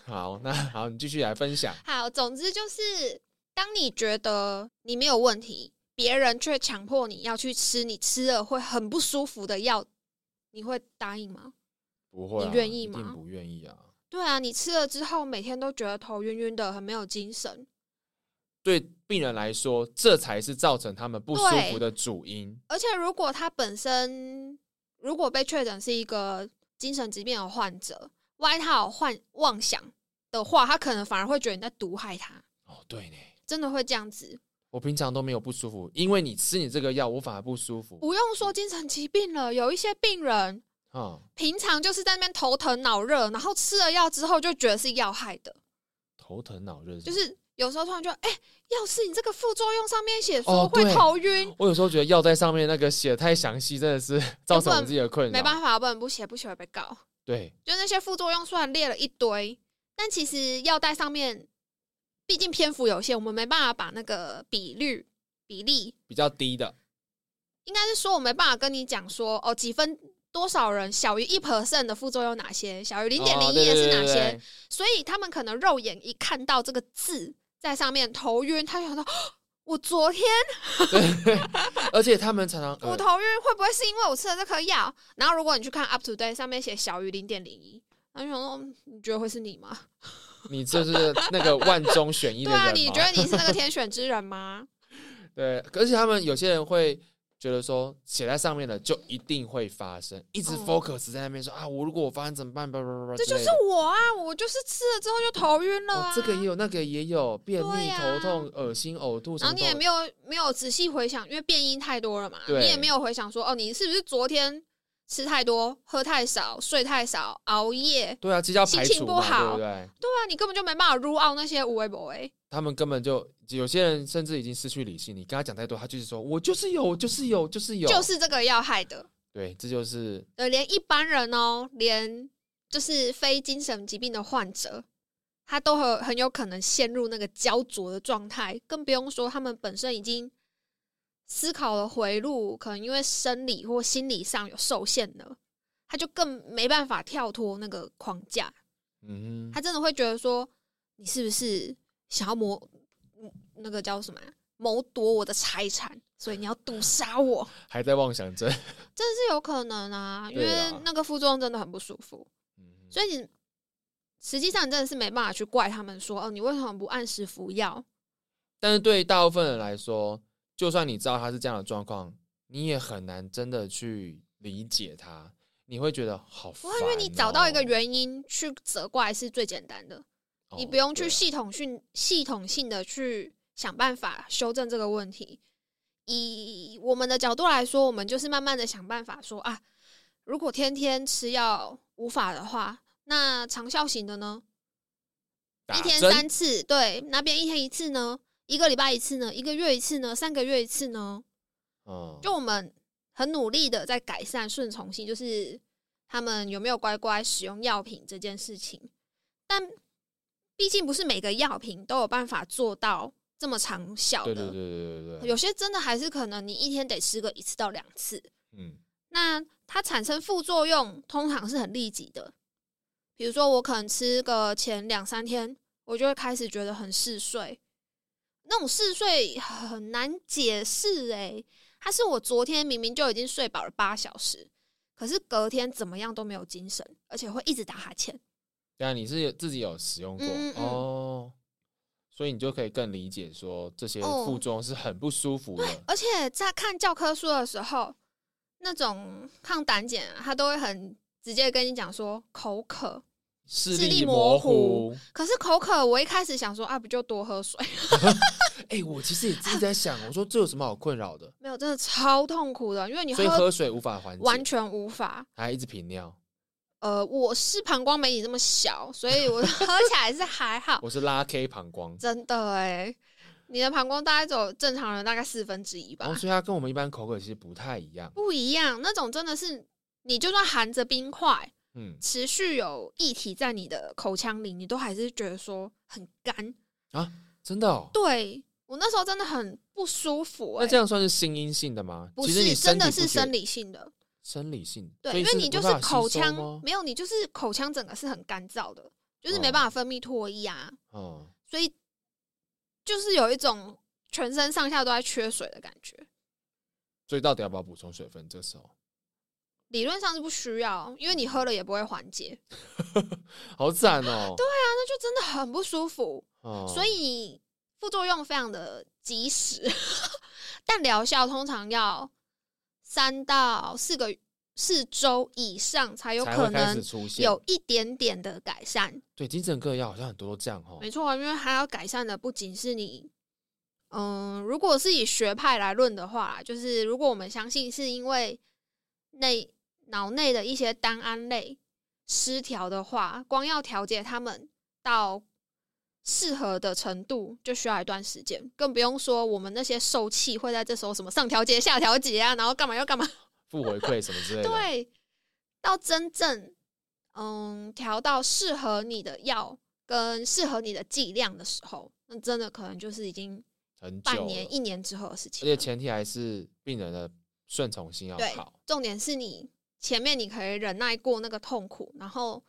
[SPEAKER 2] 好，那好，你继续来分享。
[SPEAKER 1] 好，总之就是，当你觉得你没有问题，别人却强迫你要去吃你吃了会很不舒服的药，你会答应吗？
[SPEAKER 2] 不会、啊，
[SPEAKER 1] 你愿意吗
[SPEAKER 2] 不愿意啊。
[SPEAKER 1] 对啊，你吃了之后每天都觉得头晕晕的，很没有精神。
[SPEAKER 2] 对病人来说，这才是造成他们不舒服的主因。
[SPEAKER 1] 而且如果他本身如果被确诊是一个精神疾病的患者，万一他有幻妄想的话，他可能反而会觉得你在毒害他，
[SPEAKER 2] 哦，对呢，
[SPEAKER 1] 真的会这样子。
[SPEAKER 2] 我平常都没有不舒服，因为你吃你这个药，我反而不舒服。
[SPEAKER 1] 不用说精神疾病了，有一些病人
[SPEAKER 2] 啊、
[SPEAKER 1] 平常就是在那边头疼脑热，然后吃了药之后就觉得是药害的，
[SPEAKER 2] 头疼脑热，
[SPEAKER 1] 就是有时候突然就哎，要是你这个副作用上面写说
[SPEAKER 2] 哦
[SPEAKER 1] 会头晕，
[SPEAKER 2] 我有时候觉得药在上面那个写得太详细，真的是 造成我自己的困扰。
[SPEAKER 1] 没办法，不能不写，不写会被告。
[SPEAKER 2] 对，
[SPEAKER 1] 就那些副作用虽然列了一堆，但其实药袋上面，毕竟篇幅有限，我们没办法把那个比率比例，
[SPEAKER 2] 比较低的，
[SPEAKER 1] 应该是说我没办法跟你讲说哦几分多少人小于一 percent 的副作用哪些，小于零点零
[SPEAKER 2] 哦
[SPEAKER 1] 一也是哪些，
[SPEAKER 2] 对对对对
[SPEAKER 1] 所以他们可能肉眼一看到这个字在上面头晕，他就想到。哦我昨天
[SPEAKER 2] 对，而且他们常常、呃、
[SPEAKER 1] 我头晕，会不会是因为我吃了这颗药？然后如果你去看 up to date 上面写小于零点零一，那就想说，嗯你觉得会是你吗？
[SPEAKER 2] 你就是那个万中选一的
[SPEAKER 1] 对啊，你觉得你是那个天选之人吗？
[SPEAKER 2] 对，而且他们有些人会觉得说写在上面的就一定会发生，一直
[SPEAKER 1] 哦
[SPEAKER 2] focus 在那边说、啊，我如果我发生怎么办？叭叭叭叭，
[SPEAKER 1] 这就是我啊！我就是吃了之后就头晕了啊。
[SPEAKER 2] 哦，这个也有，那个也有，便秘、头痛、恶心、呕吐，什么
[SPEAKER 1] 然后你也没有没有仔细回想，因为变音太多了嘛，
[SPEAKER 2] 对
[SPEAKER 1] 你也没有回想说，哦，你是不是昨天吃太多、喝太少、睡太少、熬夜？
[SPEAKER 2] 对啊，这叫
[SPEAKER 1] 心情不好
[SPEAKER 2] 对不对？
[SPEAKER 1] 对啊，你根本就没办法 rule out 那些无为不为。
[SPEAKER 2] 他们根本就有些人甚至已经失去理性，你跟他讲太多，他就是说我就是有，我就是有，就是有，
[SPEAKER 1] 就是这个要害的。
[SPEAKER 2] 对，这就是
[SPEAKER 1] 呃，连一般人哦，连就是非精神疾病的患者，他都很很有可能陷入那个焦灼的状态，更不用说他们本身已经思考的回路，可能因为生理或心理上有受限了，他就更没办法跳脱那个框架，
[SPEAKER 2] 嗯哼，
[SPEAKER 1] 他真的会觉得说，你是不是想要谋嗯那个叫什么啊？谋夺我的财产，所以你要毒杀我？
[SPEAKER 2] 还在妄想症，
[SPEAKER 1] 真的是有可能啊，因为那个副作用真的很不舒服，
[SPEAKER 2] 嗯
[SPEAKER 1] 所以你实际上你真的是没办法去怪他们说，哦，你为什么不按时服药？
[SPEAKER 2] 但是对大部分人来说，就算你知道他是这样的状况，你也很难真的去理解他，你会觉得好烦、哦。
[SPEAKER 1] 因为你找到一个原因去责怪是最简单的，
[SPEAKER 2] 哦，
[SPEAKER 1] 你不用去系统性、系统性的去想办法修正这个问题。以我们的角度来说，我们就是慢慢的想办法说啊，如果天天吃药无法的话，那长效型的呢？一天三次，对，那边一天一次呢？一个礼拜一次呢？一个月一次呢？三个月一次呢？
[SPEAKER 2] 嗯，
[SPEAKER 1] 就我们很努力的在改善顺从性，就是他们有没有乖乖使用药品这件事情。但毕竟不是每个药品都有办法做到这么长效的，
[SPEAKER 2] 对对对对对对，
[SPEAKER 1] 有些真的还是可能你一天得吃个一次到两次。
[SPEAKER 2] 嗯。
[SPEAKER 1] 那它产生副作用通常是很立即的，比如说我可能吃个前两三天，我就会开始觉得很嗜睡，那种嗜睡很难解释诶、它是我昨天明明就已经睡饱了八小时，可是隔天怎么样都没有精神，而且会一直打哈欠。
[SPEAKER 2] 对啊，你是有自己有使用过、
[SPEAKER 1] 嗯嗯嗯。
[SPEAKER 2] 哦，所以你就可以更理解说这些
[SPEAKER 1] 哦
[SPEAKER 2] 副作用是很不舒服的。
[SPEAKER 1] 而且在看教科书的时候，那种抗胆碱啊，它都会很直接跟你讲说口渴，
[SPEAKER 2] 视
[SPEAKER 1] 视力
[SPEAKER 2] 力
[SPEAKER 1] 模
[SPEAKER 2] 糊
[SPEAKER 1] 糊。可是口渴，我一开始想说啊，不就多喝水？
[SPEAKER 2] 哎、我其实也自己在想，我说这有什么好困扰的？
[SPEAKER 1] 没有，真的超痛苦的，因为你
[SPEAKER 2] 所以
[SPEAKER 1] 喝
[SPEAKER 2] 喝水无法缓解，
[SPEAKER 1] 完全无法。
[SPEAKER 2] 还一直频尿。
[SPEAKER 1] 呃，我是膀胱没你这么小，所以我 喝起来是还好。
[SPEAKER 2] 我是拉 K 膀胱，
[SPEAKER 1] 真的哎，你的膀胱大概走正常人大概四分之一吧
[SPEAKER 2] 所以它跟我们一般口渴其实不太一样。
[SPEAKER 1] 不一样。那种真的是，你就算含着冰块，
[SPEAKER 2] 嗯
[SPEAKER 1] 持续有液体在你的口腔里，你都还是觉得说很干。
[SPEAKER 2] 啊，真的哦。
[SPEAKER 1] 对我那时候真的很不舒服、欸，
[SPEAKER 2] 那这样算是心因性的吗？
[SPEAKER 1] 不是真的是生理性的，
[SPEAKER 2] 生理性，
[SPEAKER 1] 对，因为你就是口腔没有，你就是口腔整个是很干燥的，就是
[SPEAKER 2] 哦
[SPEAKER 1] 没办法分泌唾液啊，
[SPEAKER 2] 哦，
[SPEAKER 1] 所以就是有一种全身上下都在缺水的感觉。
[SPEAKER 2] 所以到底要不要补充水分？这时候
[SPEAKER 1] 理论上是不需要，因为你喝了也不会缓解，
[SPEAKER 2] 好惨哦。对啊，
[SPEAKER 1] 那就真的很不舒服。
[SPEAKER 2] 哦，
[SPEAKER 1] 所以副作用非常的及时，但疗效通常要三到四个四周以上才有可能。有一点点的改善。
[SPEAKER 2] 对精神科药好像很多都这样哦。
[SPEAKER 1] 没错，因为还要改善的不仅是你，嗯，如果是以学派来论的话，就是如果我们相信是因为内脑内的一些单胺类失调的话，光要调节他们到适合的程度，就需要一段时间，更不用说我们那些受气会在这时候什么上调节、下调节啊，然后干嘛要干嘛。
[SPEAKER 2] 负回馈什么之类的。，
[SPEAKER 1] 对，到真正嗯调到适合你的药跟适合你的剂量的时候，那真的可能就是已经
[SPEAKER 2] 很久
[SPEAKER 1] 半年、一年之后的事情而。
[SPEAKER 2] 且前提还是病人的顺从性要
[SPEAKER 1] 对
[SPEAKER 2] 好。，
[SPEAKER 1] 重点是你前面你可以忍耐过那个痛苦，然后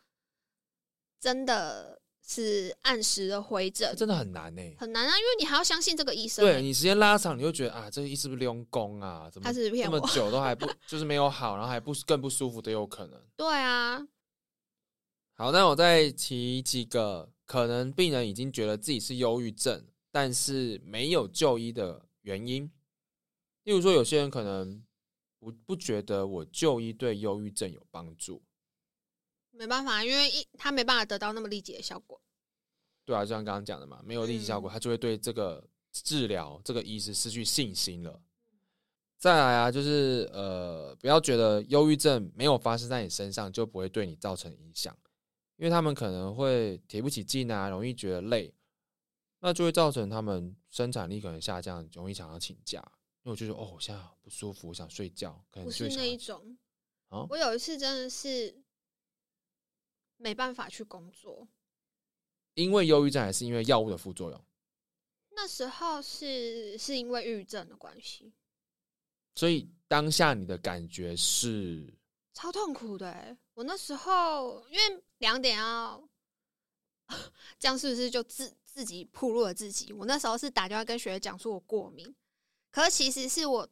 [SPEAKER 1] 真的是按时的回诊，
[SPEAKER 2] 真的很难呢。
[SPEAKER 1] 很难啊，因为你还要相信这个医生欸、
[SPEAKER 2] 对你时间拉长，你会觉得啊，这个医生是不是用功啊？怎么
[SPEAKER 1] 他是骗
[SPEAKER 2] 这么久 都还不就是没有好，然后还不更不舒服都有可能。
[SPEAKER 1] 对啊，
[SPEAKER 2] 好，那我再提几个可能病人已经觉得自己是忧郁症，但是没有就医的原因。例如说，有些人可能不不觉得我就医对忧郁症有帮助，
[SPEAKER 1] 没办法，因为一他没办法得到那么立即的效果。
[SPEAKER 2] 对啊，就像刚刚讲的嘛，没有立即效果，
[SPEAKER 1] 嗯
[SPEAKER 2] 他就会对这个治疗这个医师失去信心了。再来啊，就是呃，不要觉得忧郁症没有发生在你身上就不会对你造成影响，因为他们可能会提不起劲啊，容易觉得累，那就会造成他们生产力可能下降，容易想要请假。因为我就觉得哦，我现在好不舒服，我想睡觉，可能是
[SPEAKER 1] 那一种。
[SPEAKER 2] 啊
[SPEAKER 1] 我有一次真的是没办法去工作，
[SPEAKER 2] 因为忧郁症还是因为药物的副作用，
[SPEAKER 1] 那时候是是因为抑郁症的关系，
[SPEAKER 2] 所以当下你的感觉是
[SPEAKER 1] 超痛苦的欸。我那时候因为两点要，这样是不是就自自己暴露了自己？我那时候是打电话跟学姐讲说我过敏，可是其实是我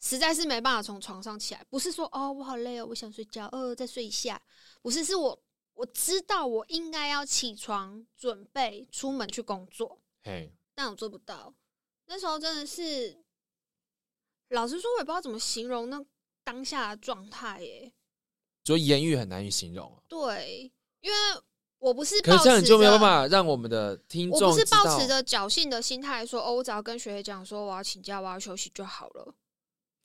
[SPEAKER 1] 实在是没办法从床上起来，不是说哦我好累哦，我想睡觉，呃再睡一下，不是，是我我知道我应该要起床准备出门去工作，
[SPEAKER 2] 嘿，
[SPEAKER 1] 但我做不到。那时候真的是，老实说，我也不知道怎么形容那当下的状态耶。
[SPEAKER 2] 所以言语很难以形容啊。
[SPEAKER 1] 对，因为我不是
[SPEAKER 2] 可是这样你就没有办
[SPEAKER 1] 着，
[SPEAKER 2] 法让我们的听众我
[SPEAKER 1] 不是抱持着侥幸的心态说，哦，我只要跟学姐讲说我要请假，我要休息就好了。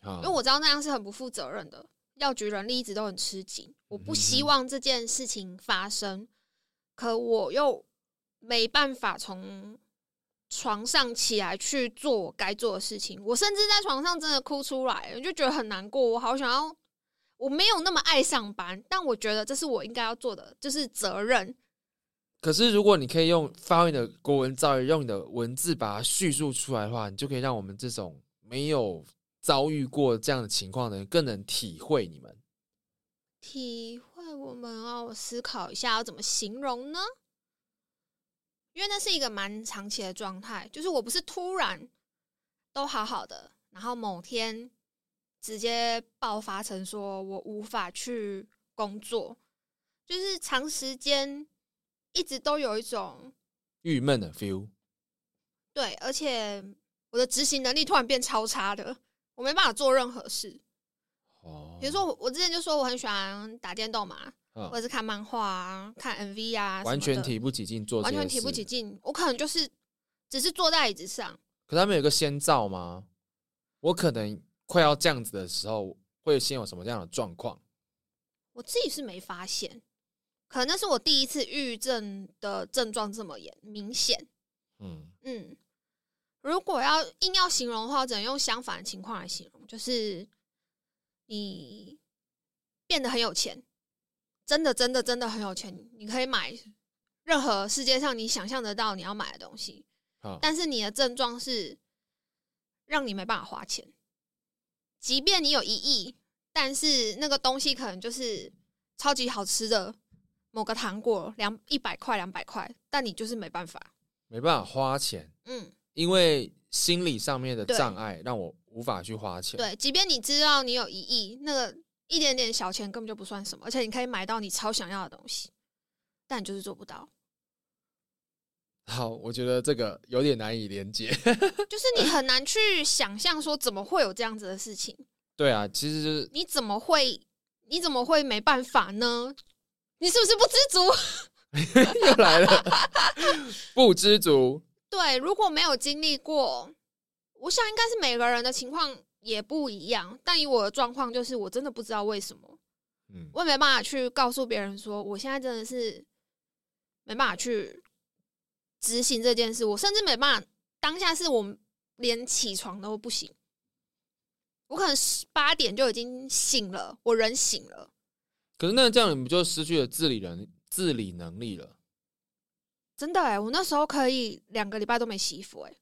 [SPEAKER 2] 啊
[SPEAKER 1] 因为我知道那样是很不负责任的，药局人力一直都很吃紧，我不希望这件事情发生，可我又没办法从床上起来去做我该做的事情，我甚至在床上真的哭出来，我就觉得很难过，我好想要，我没有那么爱上班，但我觉得这是我应该要做的，就是责任。
[SPEAKER 2] 可是如果你可以用发挥你的国文造诣，用你的文字把它叙述出来的话，你就可以让我们这种没有遭遇过这样的情况的人更能体会你们。
[SPEAKER 1] 体会我们哦我思考一下要怎么形容呢？因为那是一个蛮长期的状态，就是我不是突然都好好的，然后某天直接爆发成说我无法去工作，就是长时间一直都有一种
[SPEAKER 2] 郁闷的 feel，
[SPEAKER 1] 对，而且我的执行能力突然变超差的，我没办法做任何事。
[SPEAKER 2] 哦，
[SPEAKER 1] 比如说我，我之前就说我很喜欢打电动嘛，
[SPEAKER 2] 嗯
[SPEAKER 1] 或者是看漫画啊、看 MV 啊，
[SPEAKER 2] 完全提不起劲做
[SPEAKER 1] 完全提不起劲。我可能就是只是坐在椅子上，
[SPEAKER 2] 可他们有一个先兆吗？我可能快要这样子的时候，会先有什么样的状况？
[SPEAKER 1] 我自己是没发现，可能那是我第一次抑郁症的症状这么严明显。
[SPEAKER 2] 嗯，
[SPEAKER 1] 嗯，如果要硬要形容的话，只能用相反的情况来形容，就是你变得很有钱，真的真的真的很有钱，你可以买任何世界上你想象得到你要买的东西，
[SPEAKER 2] 好，
[SPEAKER 1] 但是你的症状是让你没办法花钱，即便你有一亿，但是那个东西可能就是超级好吃的某个糖果，两一百块两百块，但你就是没办法。
[SPEAKER 2] 没办法花钱，
[SPEAKER 1] 嗯，
[SPEAKER 2] 因为心理上面的障碍让我无法去花钱。，
[SPEAKER 1] 对，即便你知道你有一亿，那个一点点小钱根本就不算什么，而且你可以买到你超想要的东西，但你就是做不到，
[SPEAKER 2] 好，我觉得这个有点难以连接。
[SPEAKER 1] 就是你很难去想象说怎么会有这样子的事情，
[SPEAKER 2] 对啊，其实就是
[SPEAKER 1] 你怎么会你怎么会没办法呢？你是不是不知足？
[SPEAKER 2] 又来了，不知足。
[SPEAKER 1] 对，如果没有经历过，我想应该是每个人的情况也不一样。但以我的状况，就是我真的不知道为什么，
[SPEAKER 2] 嗯，
[SPEAKER 1] 我也没办法去告诉别人说，我现在真的是没办法去执行这件事。我甚至没办法，当下是我连起床都不行。我可能八点就已经醒了，我人醒了，
[SPEAKER 2] 可是那这样你们就失去了自理能自理能力了。
[SPEAKER 1] 真的哎、我那时候可以两个礼拜都没洗衣服哎、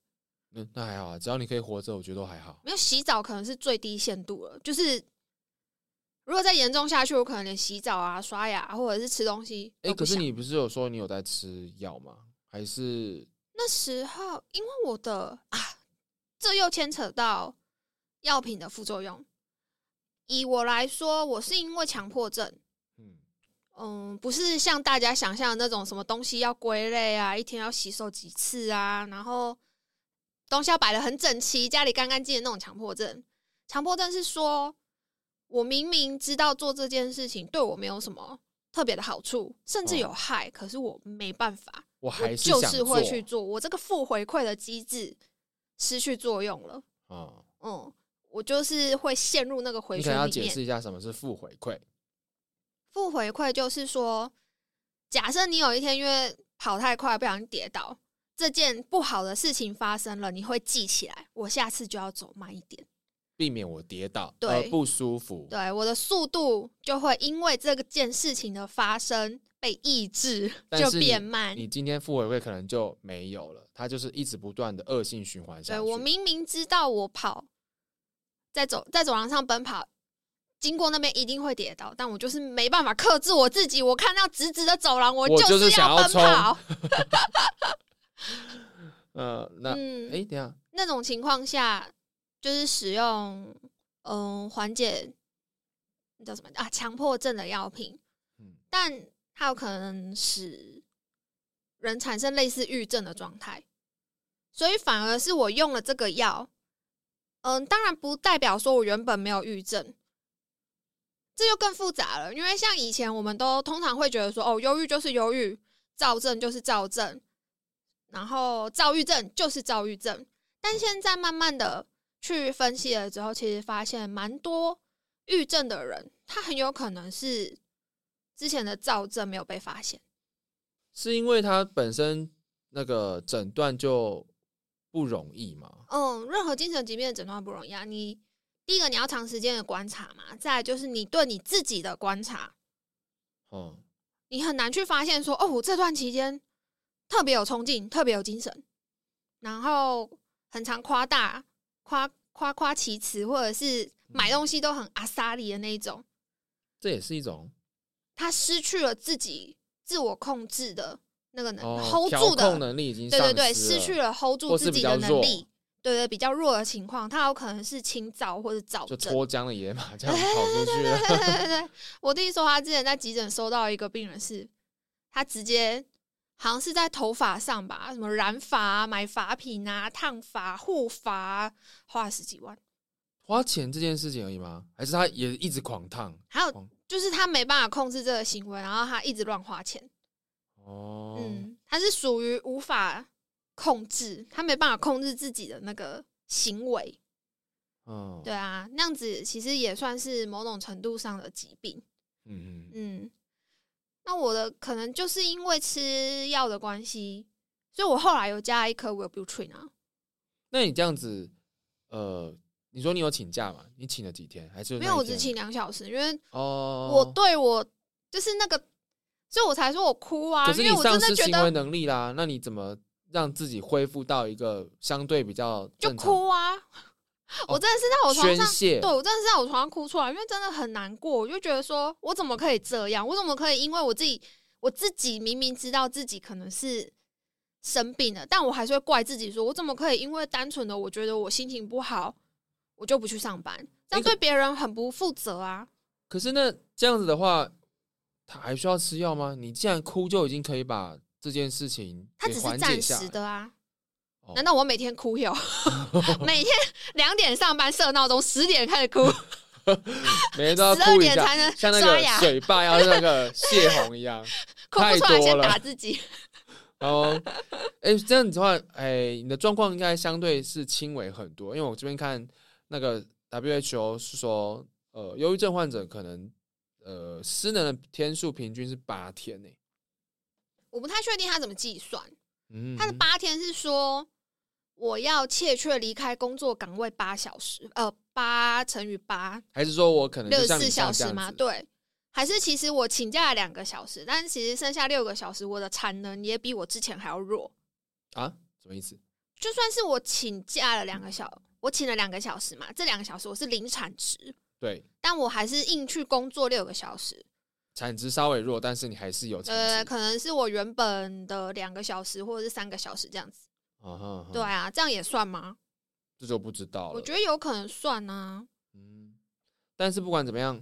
[SPEAKER 2] 嗯，那还好啊，只要你可以活着，我觉得都还好。
[SPEAKER 1] 没有洗澡可能是最低限度了，就是如果再严重下去，我可能连洗澡啊、刷牙或者是吃东西
[SPEAKER 2] 哎。可是你不是有说你有在吃药吗？还是
[SPEAKER 1] 那时候因为我的啊，这又牵扯到药品的副作用。以我来说，我是因为强迫症，
[SPEAKER 2] 嗯
[SPEAKER 1] 嗯，不是像大家想象的那种什么东西要归类啊，一天要洗手几次啊，然后东西要摆的很整齐，家里干干净净的那种强迫症。强迫症是说，我明明知道做这件事情对我没有什么特别的好处，甚至有害，可是我没办法，我
[SPEAKER 2] 我还是
[SPEAKER 1] 就是会去
[SPEAKER 2] 做
[SPEAKER 1] 做，我这个负回馈的机制失去作用了。
[SPEAKER 2] 啊、
[SPEAKER 1] 嗯，我就是会陷入那个回
[SPEAKER 2] 你可能要
[SPEAKER 1] 圈里面。
[SPEAKER 2] 解释一下什么是负回馈。
[SPEAKER 1] 负回馈就是说，假设你有一天因为跑太快不小心跌倒，这件不好的事情发生了，你会记起来，我下次就要走慢一点。
[SPEAKER 2] 避免我跌倒
[SPEAKER 1] 对
[SPEAKER 2] 而不舒服。
[SPEAKER 1] 对，我的速度就会因为这个件事情的发生被抑制，就变慢。
[SPEAKER 2] 你今天负回馈可能就没有了，它就是一直不断的恶性循环下去。
[SPEAKER 1] 对我明明知道我跑在走在走廊上奔跑，经过那边一定会跌倒，但我就是没办法克制我自己。我看到直直的走廊，我
[SPEAKER 2] 我就是要奔
[SPEAKER 1] 跑。
[SPEAKER 2] 呃，那哎、等一下，
[SPEAKER 1] 那种情况下，就是使用嗯缓解那叫什么？啊强迫症的药品，
[SPEAKER 2] 嗯。
[SPEAKER 1] 但它有可能使人产生类似郁症的状态，所以反而是我用了这个药，嗯，当然不代表说我原本没有郁症。这就更复杂了，因为像以前我们都通常会觉得说，哦，忧郁就是忧郁，躁症就是躁症，然后躁郁症就是躁郁症。但现在慢慢的去分析了之后，其实发现蛮多郁症的人，他很有可能是之前的躁症没有被发现。
[SPEAKER 2] 是因为他本身那个诊断就不容易嘛？
[SPEAKER 1] 嗯，任何精神疾病的诊断不容易啊。你第一个你要长时间的观察嘛，再来就是你对你自己的观察，
[SPEAKER 2] 哦、
[SPEAKER 1] 你很难去发现说，哦，我这段期间特别有冲劲，特别有精神，然后很常夸大、夸夸夸其词，或者是买东西都很阿萨里的那一种。
[SPEAKER 2] 这也是一种
[SPEAKER 1] 他失去了自己自我控制的那个能、
[SPEAKER 2] 哦
[SPEAKER 1] hold 住的，
[SPEAKER 2] 控能力已经
[SPEAKER 1] 对对对，失去了 hold 住自己的能力，对对，比较弱的情况，他有可能是轻躁或者躁
[SPEAKER 2] 就
[SPEAKER 1] 症。
[SPEAKER 2] 脱缰的野马这样跑出去了。
[SPEAKER 1] 对对对对，我弟说他之前在急诊收到一个病人是，他直接好像是在头发上吧，什么染发啊、买发品啊、烫发、护发啊，花了十几万。
[SPEAKER 2] 花钱这件事情而已吗？还是他也一直狂烫？
[SPEAKER 1] 还有就是他没办法控制这个行为，然后他一直乱花钱。
[SPEAKER 2] 哦，
[SPEAKER 1] 嗯，他是属于无法控制，他没办法控制自己的那个行为。
[SPEAKER 2] 嗯，
[SPEAKER 1] 对啊，那样子其实也算是某种程度上的疾病。
[SPEAKER 2] 嗯嗯，
[SPEAKER 1] 嗯，那我的可能就是因为吃药的关系，所以我后来有加一颗 Wellbutrin 啊。
[SPEAKER 2] 那你这样子，呃，你说你有请假吗？你请了几天？还是
[SPEAKER 1] 没有，我只请两小时，因为
[SPEAKER 2] 哦，
[SPEAKER 1] 我对我就是那个，所以我才说我哭啊，
[SPEAKER 2] 可是你
[SPEAKER 1] 因为我真
[SPEAKER 2] 丧
[SPEAKER 1] 的觉得
[SPEAKER 2] 失行为能力啦，那你怎么让自己恢复到一个相对比较
[SPEAKER 1] 就哭啊。我真的是在我床上，对我真的是在我床上哭出来，因为真的很难过。我就觉得说，我怎么可以这样？我怎么可以因为我自己，我自己明明知道自己可能是生病了，但我还是会怪自己说，我怎么可以因为单纯的我觉得我心情不好，我就不去上班？这样
[SPEAKER 2] 那
[SPEAKER 1] 对别人很不负责啊！
[SPEAKER 2] 可是那这样子的话，他还需要吃药吗？你既然哭就已经可以把这件事情给
[SPEAKER 1] 它只是暂时的啊。
[SPEAKER 2] 哦
[SPEAKER 1] 难道我每天哭哟？每天两点上班设闹钟，十点开始哭，
[SPEAKER 2] 每天都要
[SPEAKER 1] 十二
[SPEAKER 2] 哭一下，
[SPEAKER 1] 点才能
[SPEAKER 2] 像那个
[SPEAKER 1] 刷牙，
[SPEAKER 2] 水坝要那个泄洪一样。
[SPEAKER 1] 哭不出来先打自己。
[SPEAKER 2] 然后，哎，这样子的话，哎，你的状况应该相对是轻微很多，因为我这边看那个 WHO 是说，呃，忧郁症患者可能呃失能的天数平均是八天呢。
[SPEAKER 1] 我不太确定他怎么计算，
[SPEAKER 2] 嗯，
[SPEAKER 1] 他的八天是说我要切确离开工作岗位八小时，呃，八乘以八，
[SPEAKER 2] 还是说我可能
[SPEAKER 1] 六十四小时吗？对，还是其实我请假了两个小时，但是其实剩下六个小时，我的产能也比我之前还要弱。
[SPEAKER 2] 啊？什么意思？
[SPEAKER 1] 就算是我请假了两个小，我请了两个小时嘛，这两个小时我是零产值，
[SPEAKER 2] 对，
[SPEAKER 1] 但我还是硬去工作六个小时。
[SPEAKER 2] 产值稍微弱，但是你还是有产
[SPEAKER 1] 呃，可能是我原本的两个小时或者是三个小时这样子。
[SPEAKER 2] 啊
[SPEAKER 1] 对啊，这样也算吗？
[SPEAKER 2] 这就不知道了。
[SPEAKER 1] 我觉得有可能算啊。
[SPEAKER 2] 嗯，但是不管怎么样，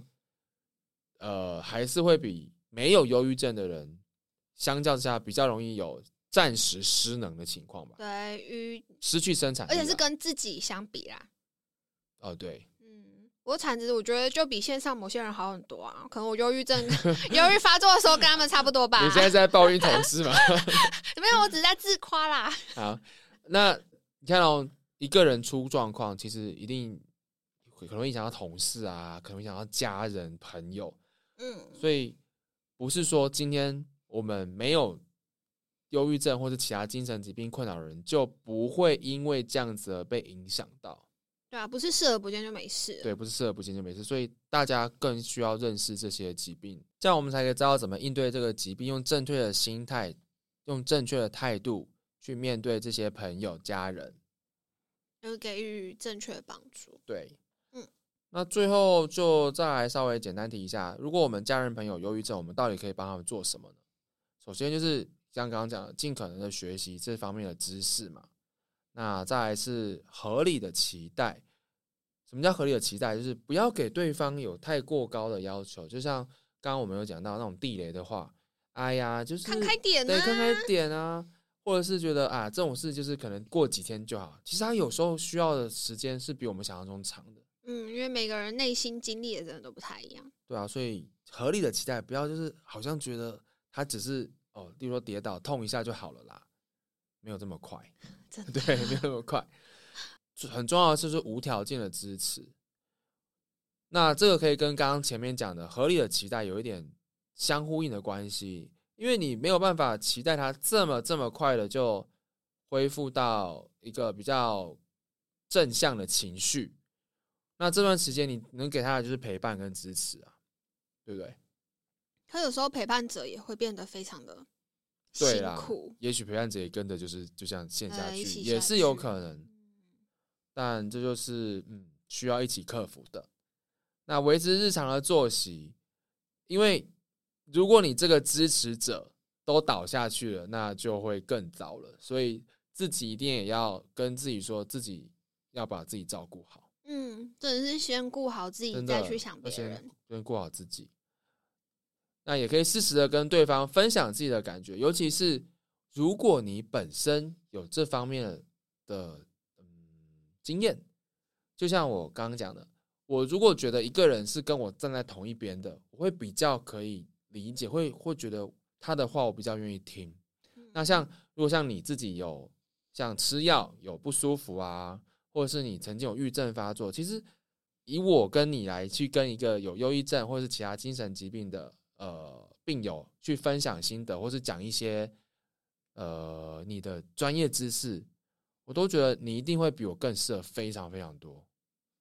[SPEAKER 2] 呃，还是会比没有忧郁症的人相较之下比较容易有暂时失能的情况吧，
[SPEAKER 1] 对于，
[SPEAKER 2] 失去生产
[SPEAKER 1] 而且是跟自己相比啦。
[SPEAKER 2] 哦对，
[SPEAKER 1] 嗯，我产值我觉得就比线上某些人好很多啊。可能我忧郁症 忧郁发作的时候跟他们差不多吧。
[SPEAKER 2] 你现在是在抱怨同事吗？
[SPEAKER 1] 没有，我只是在自夸啦。
[SPEAKER 2] 好，那你看哦，一个人出状况，其实一定会可能会影响到同事啊，可能会影响到家人、朋友，
[SPEAKER 1] 嗯，
[SPEAKER 2] 所以不是说今天我们没有忧郁症或者其他精神疾病困扰的人，就不会因为这样子而被影响到。
[SPEAKER 1] 对啊，不是视而不见就没事。
[SPEAKER 2] 对，不是视而不见就没事，所以大家更需要认识这些疾病，这样我们才可以知道怎么应对这个疾病，用正确的心态，用正确的态度去面对这些朋友、家人。
[SPEAKER 1] 要给予正确的帮助。
[SPEAKER 2] 对，
[SPEAKER 1] 嗯，
[SPEAKER 2] 那最后就再来稍微简单提一下，如果我们家人朋友忧郁症，我们到底可以帮他们做什么呢？首先就是像刚刚讲的，尽可能的学习这方面的知识嘛。那再来是合理的期待。什么叫合理的期待？就是不要给对方有太过高的要求。就像刚刚我们有讲到那种地雷的话，哎呀，就是
[SPEAKER 1] 看开点啊
[SPEAKER 2] 对，看开点啊，或者是觉得啊，这种事就是可能过几天就好。其实他有时候需要的时间是比我们想象中长的，
[SPEAKER 1] 嗯，因为每个人内心经历的真的都不太一样。
[SPEAKER 2] 对啊，所以合理的期待，不要就是好像觉得他只是哦，例如说跌倒痛一下就好了啦，没有这么快，
[SPEAKER 1] 真的
[SPEAKER 2] 对，没有那么快。很重要的是，就是无条件的支持。那这个可以跟刚刚前面讲的合理的期待有一点相呼应的关系，因为你没有办法期待他这么这么快的就恢复到一个比较正向的情绪。那这段时间你能给他的就是陪伴跟支持啊，对不对？
[SPEAKER 1] 可有时候陪伴者也会变得非常的辛
[SPEAKER 2] 对啦。也许陪伴者也跟着就是就像陷下去，也是有可能。但这就是嗯需要一起克服的。那维持日常的作息，因为如果你这个支持者都倒下去了，那就会更糟了。所以自己一定也要跟自己说，自己要把自己照顾好，
[SPEAKER 1] 嗯，真的是先顾好自己，再去想
[SPEAKER 2] 先
[SPEAKER 1] 别人。
[SPEAKER 2] 先顾好自己。那也可以适时的跟对方分享自己的感觉，尤其是如果你本身有这方面的嗯经验，就像我刚刚讲的，我如果觉得一个人是跟我站在同一边的，我会比较可以理解，会会觉得他的话我比较愿意听。那像如果像你自己有像吃药有不舒服啊，或者是你曾经有郁症发作，其实以我跟你来去跟一个有忧郁症或者是其他精神疾病的呃病友去分享心得，或是讲一些呃你的专业知识，我都觉得你一定会比我更适合非常非常多。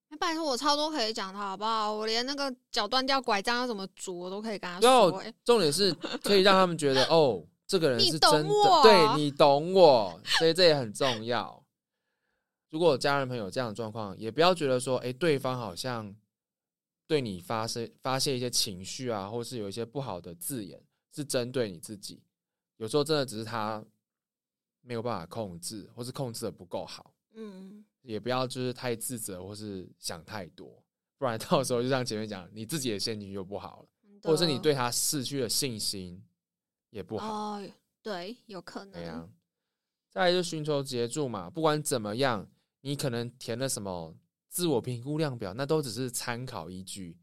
[SPEAKER 1] 哎，拜托我超多可以讲的好不好？我连那个脚断掉拐杖要怎么拄，我都可以跟他说、欸。
[SPEAKER 2] 重点是可以让他们觉得 哦，这个人是真的，
[SPEAKER 1] 我
[SPEAKER 2] 对你懂我，所以这也很重要。如果家人朋友这样的状况，也不要觉得说，哎，对方好像对你发生发泄一些情绪啊，或是有一些不好的字眼，是针对你自己。有时候真的只是他没有办法控制，或是控制的不够好。
[SPEAKER 1] 嗯，
[SPEAKER 2] 也不要就是太自责或是想太多，不然到时候就像前面讲，你自己的陷进去就不好了，或者是你对他失去了信心也不好。
[SPEAKER 1] 哦，对，有可能。
[SPEAKER 2] 对呀、再来就寻求协助嘛，不管怎么样，你可能填了什么自我评估量表，那都只是参考依据，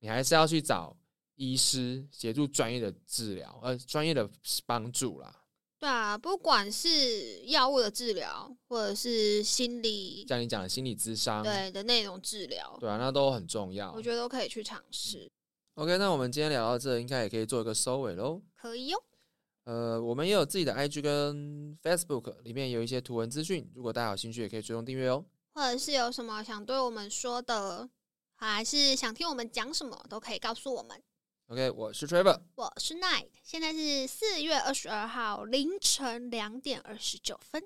[SPEAKER 2] 你还是要去找医师协助专业的治疗，呃，专业的帮助啦。
[SPEAKER 1] 对啊，不管是药物的治疗，或者是心理
[SPEAKER 2] 像你讲的心理咨商，
[SPEAKER 1] 对的内容治疗，
[SPEAKER 2] 对啊，那都很重要
[SPEAKER 1] 我。觉得都可以去尝试
[SPEAKER 2] ，OK，那我们今天聊到这，应该也可以做一个收尾喽。
[SPEAKER 1] 可以哟。
[SPEAKER 2] 呃，我们也有自己的 IG 跟 Facebook，里面有一些图文资讯，如果大家有兴趣，也可以追踪订阅哦。
[SPEAKER 1] 或者是有什么想对我们说的，还是想听我们讲什么，都可以告诉我们。
[SPEAKER 2] OK，我是 Trevor，
[SPEAKER 1] 我是 Night，现在是四月二十二号凌晨两点二十九分。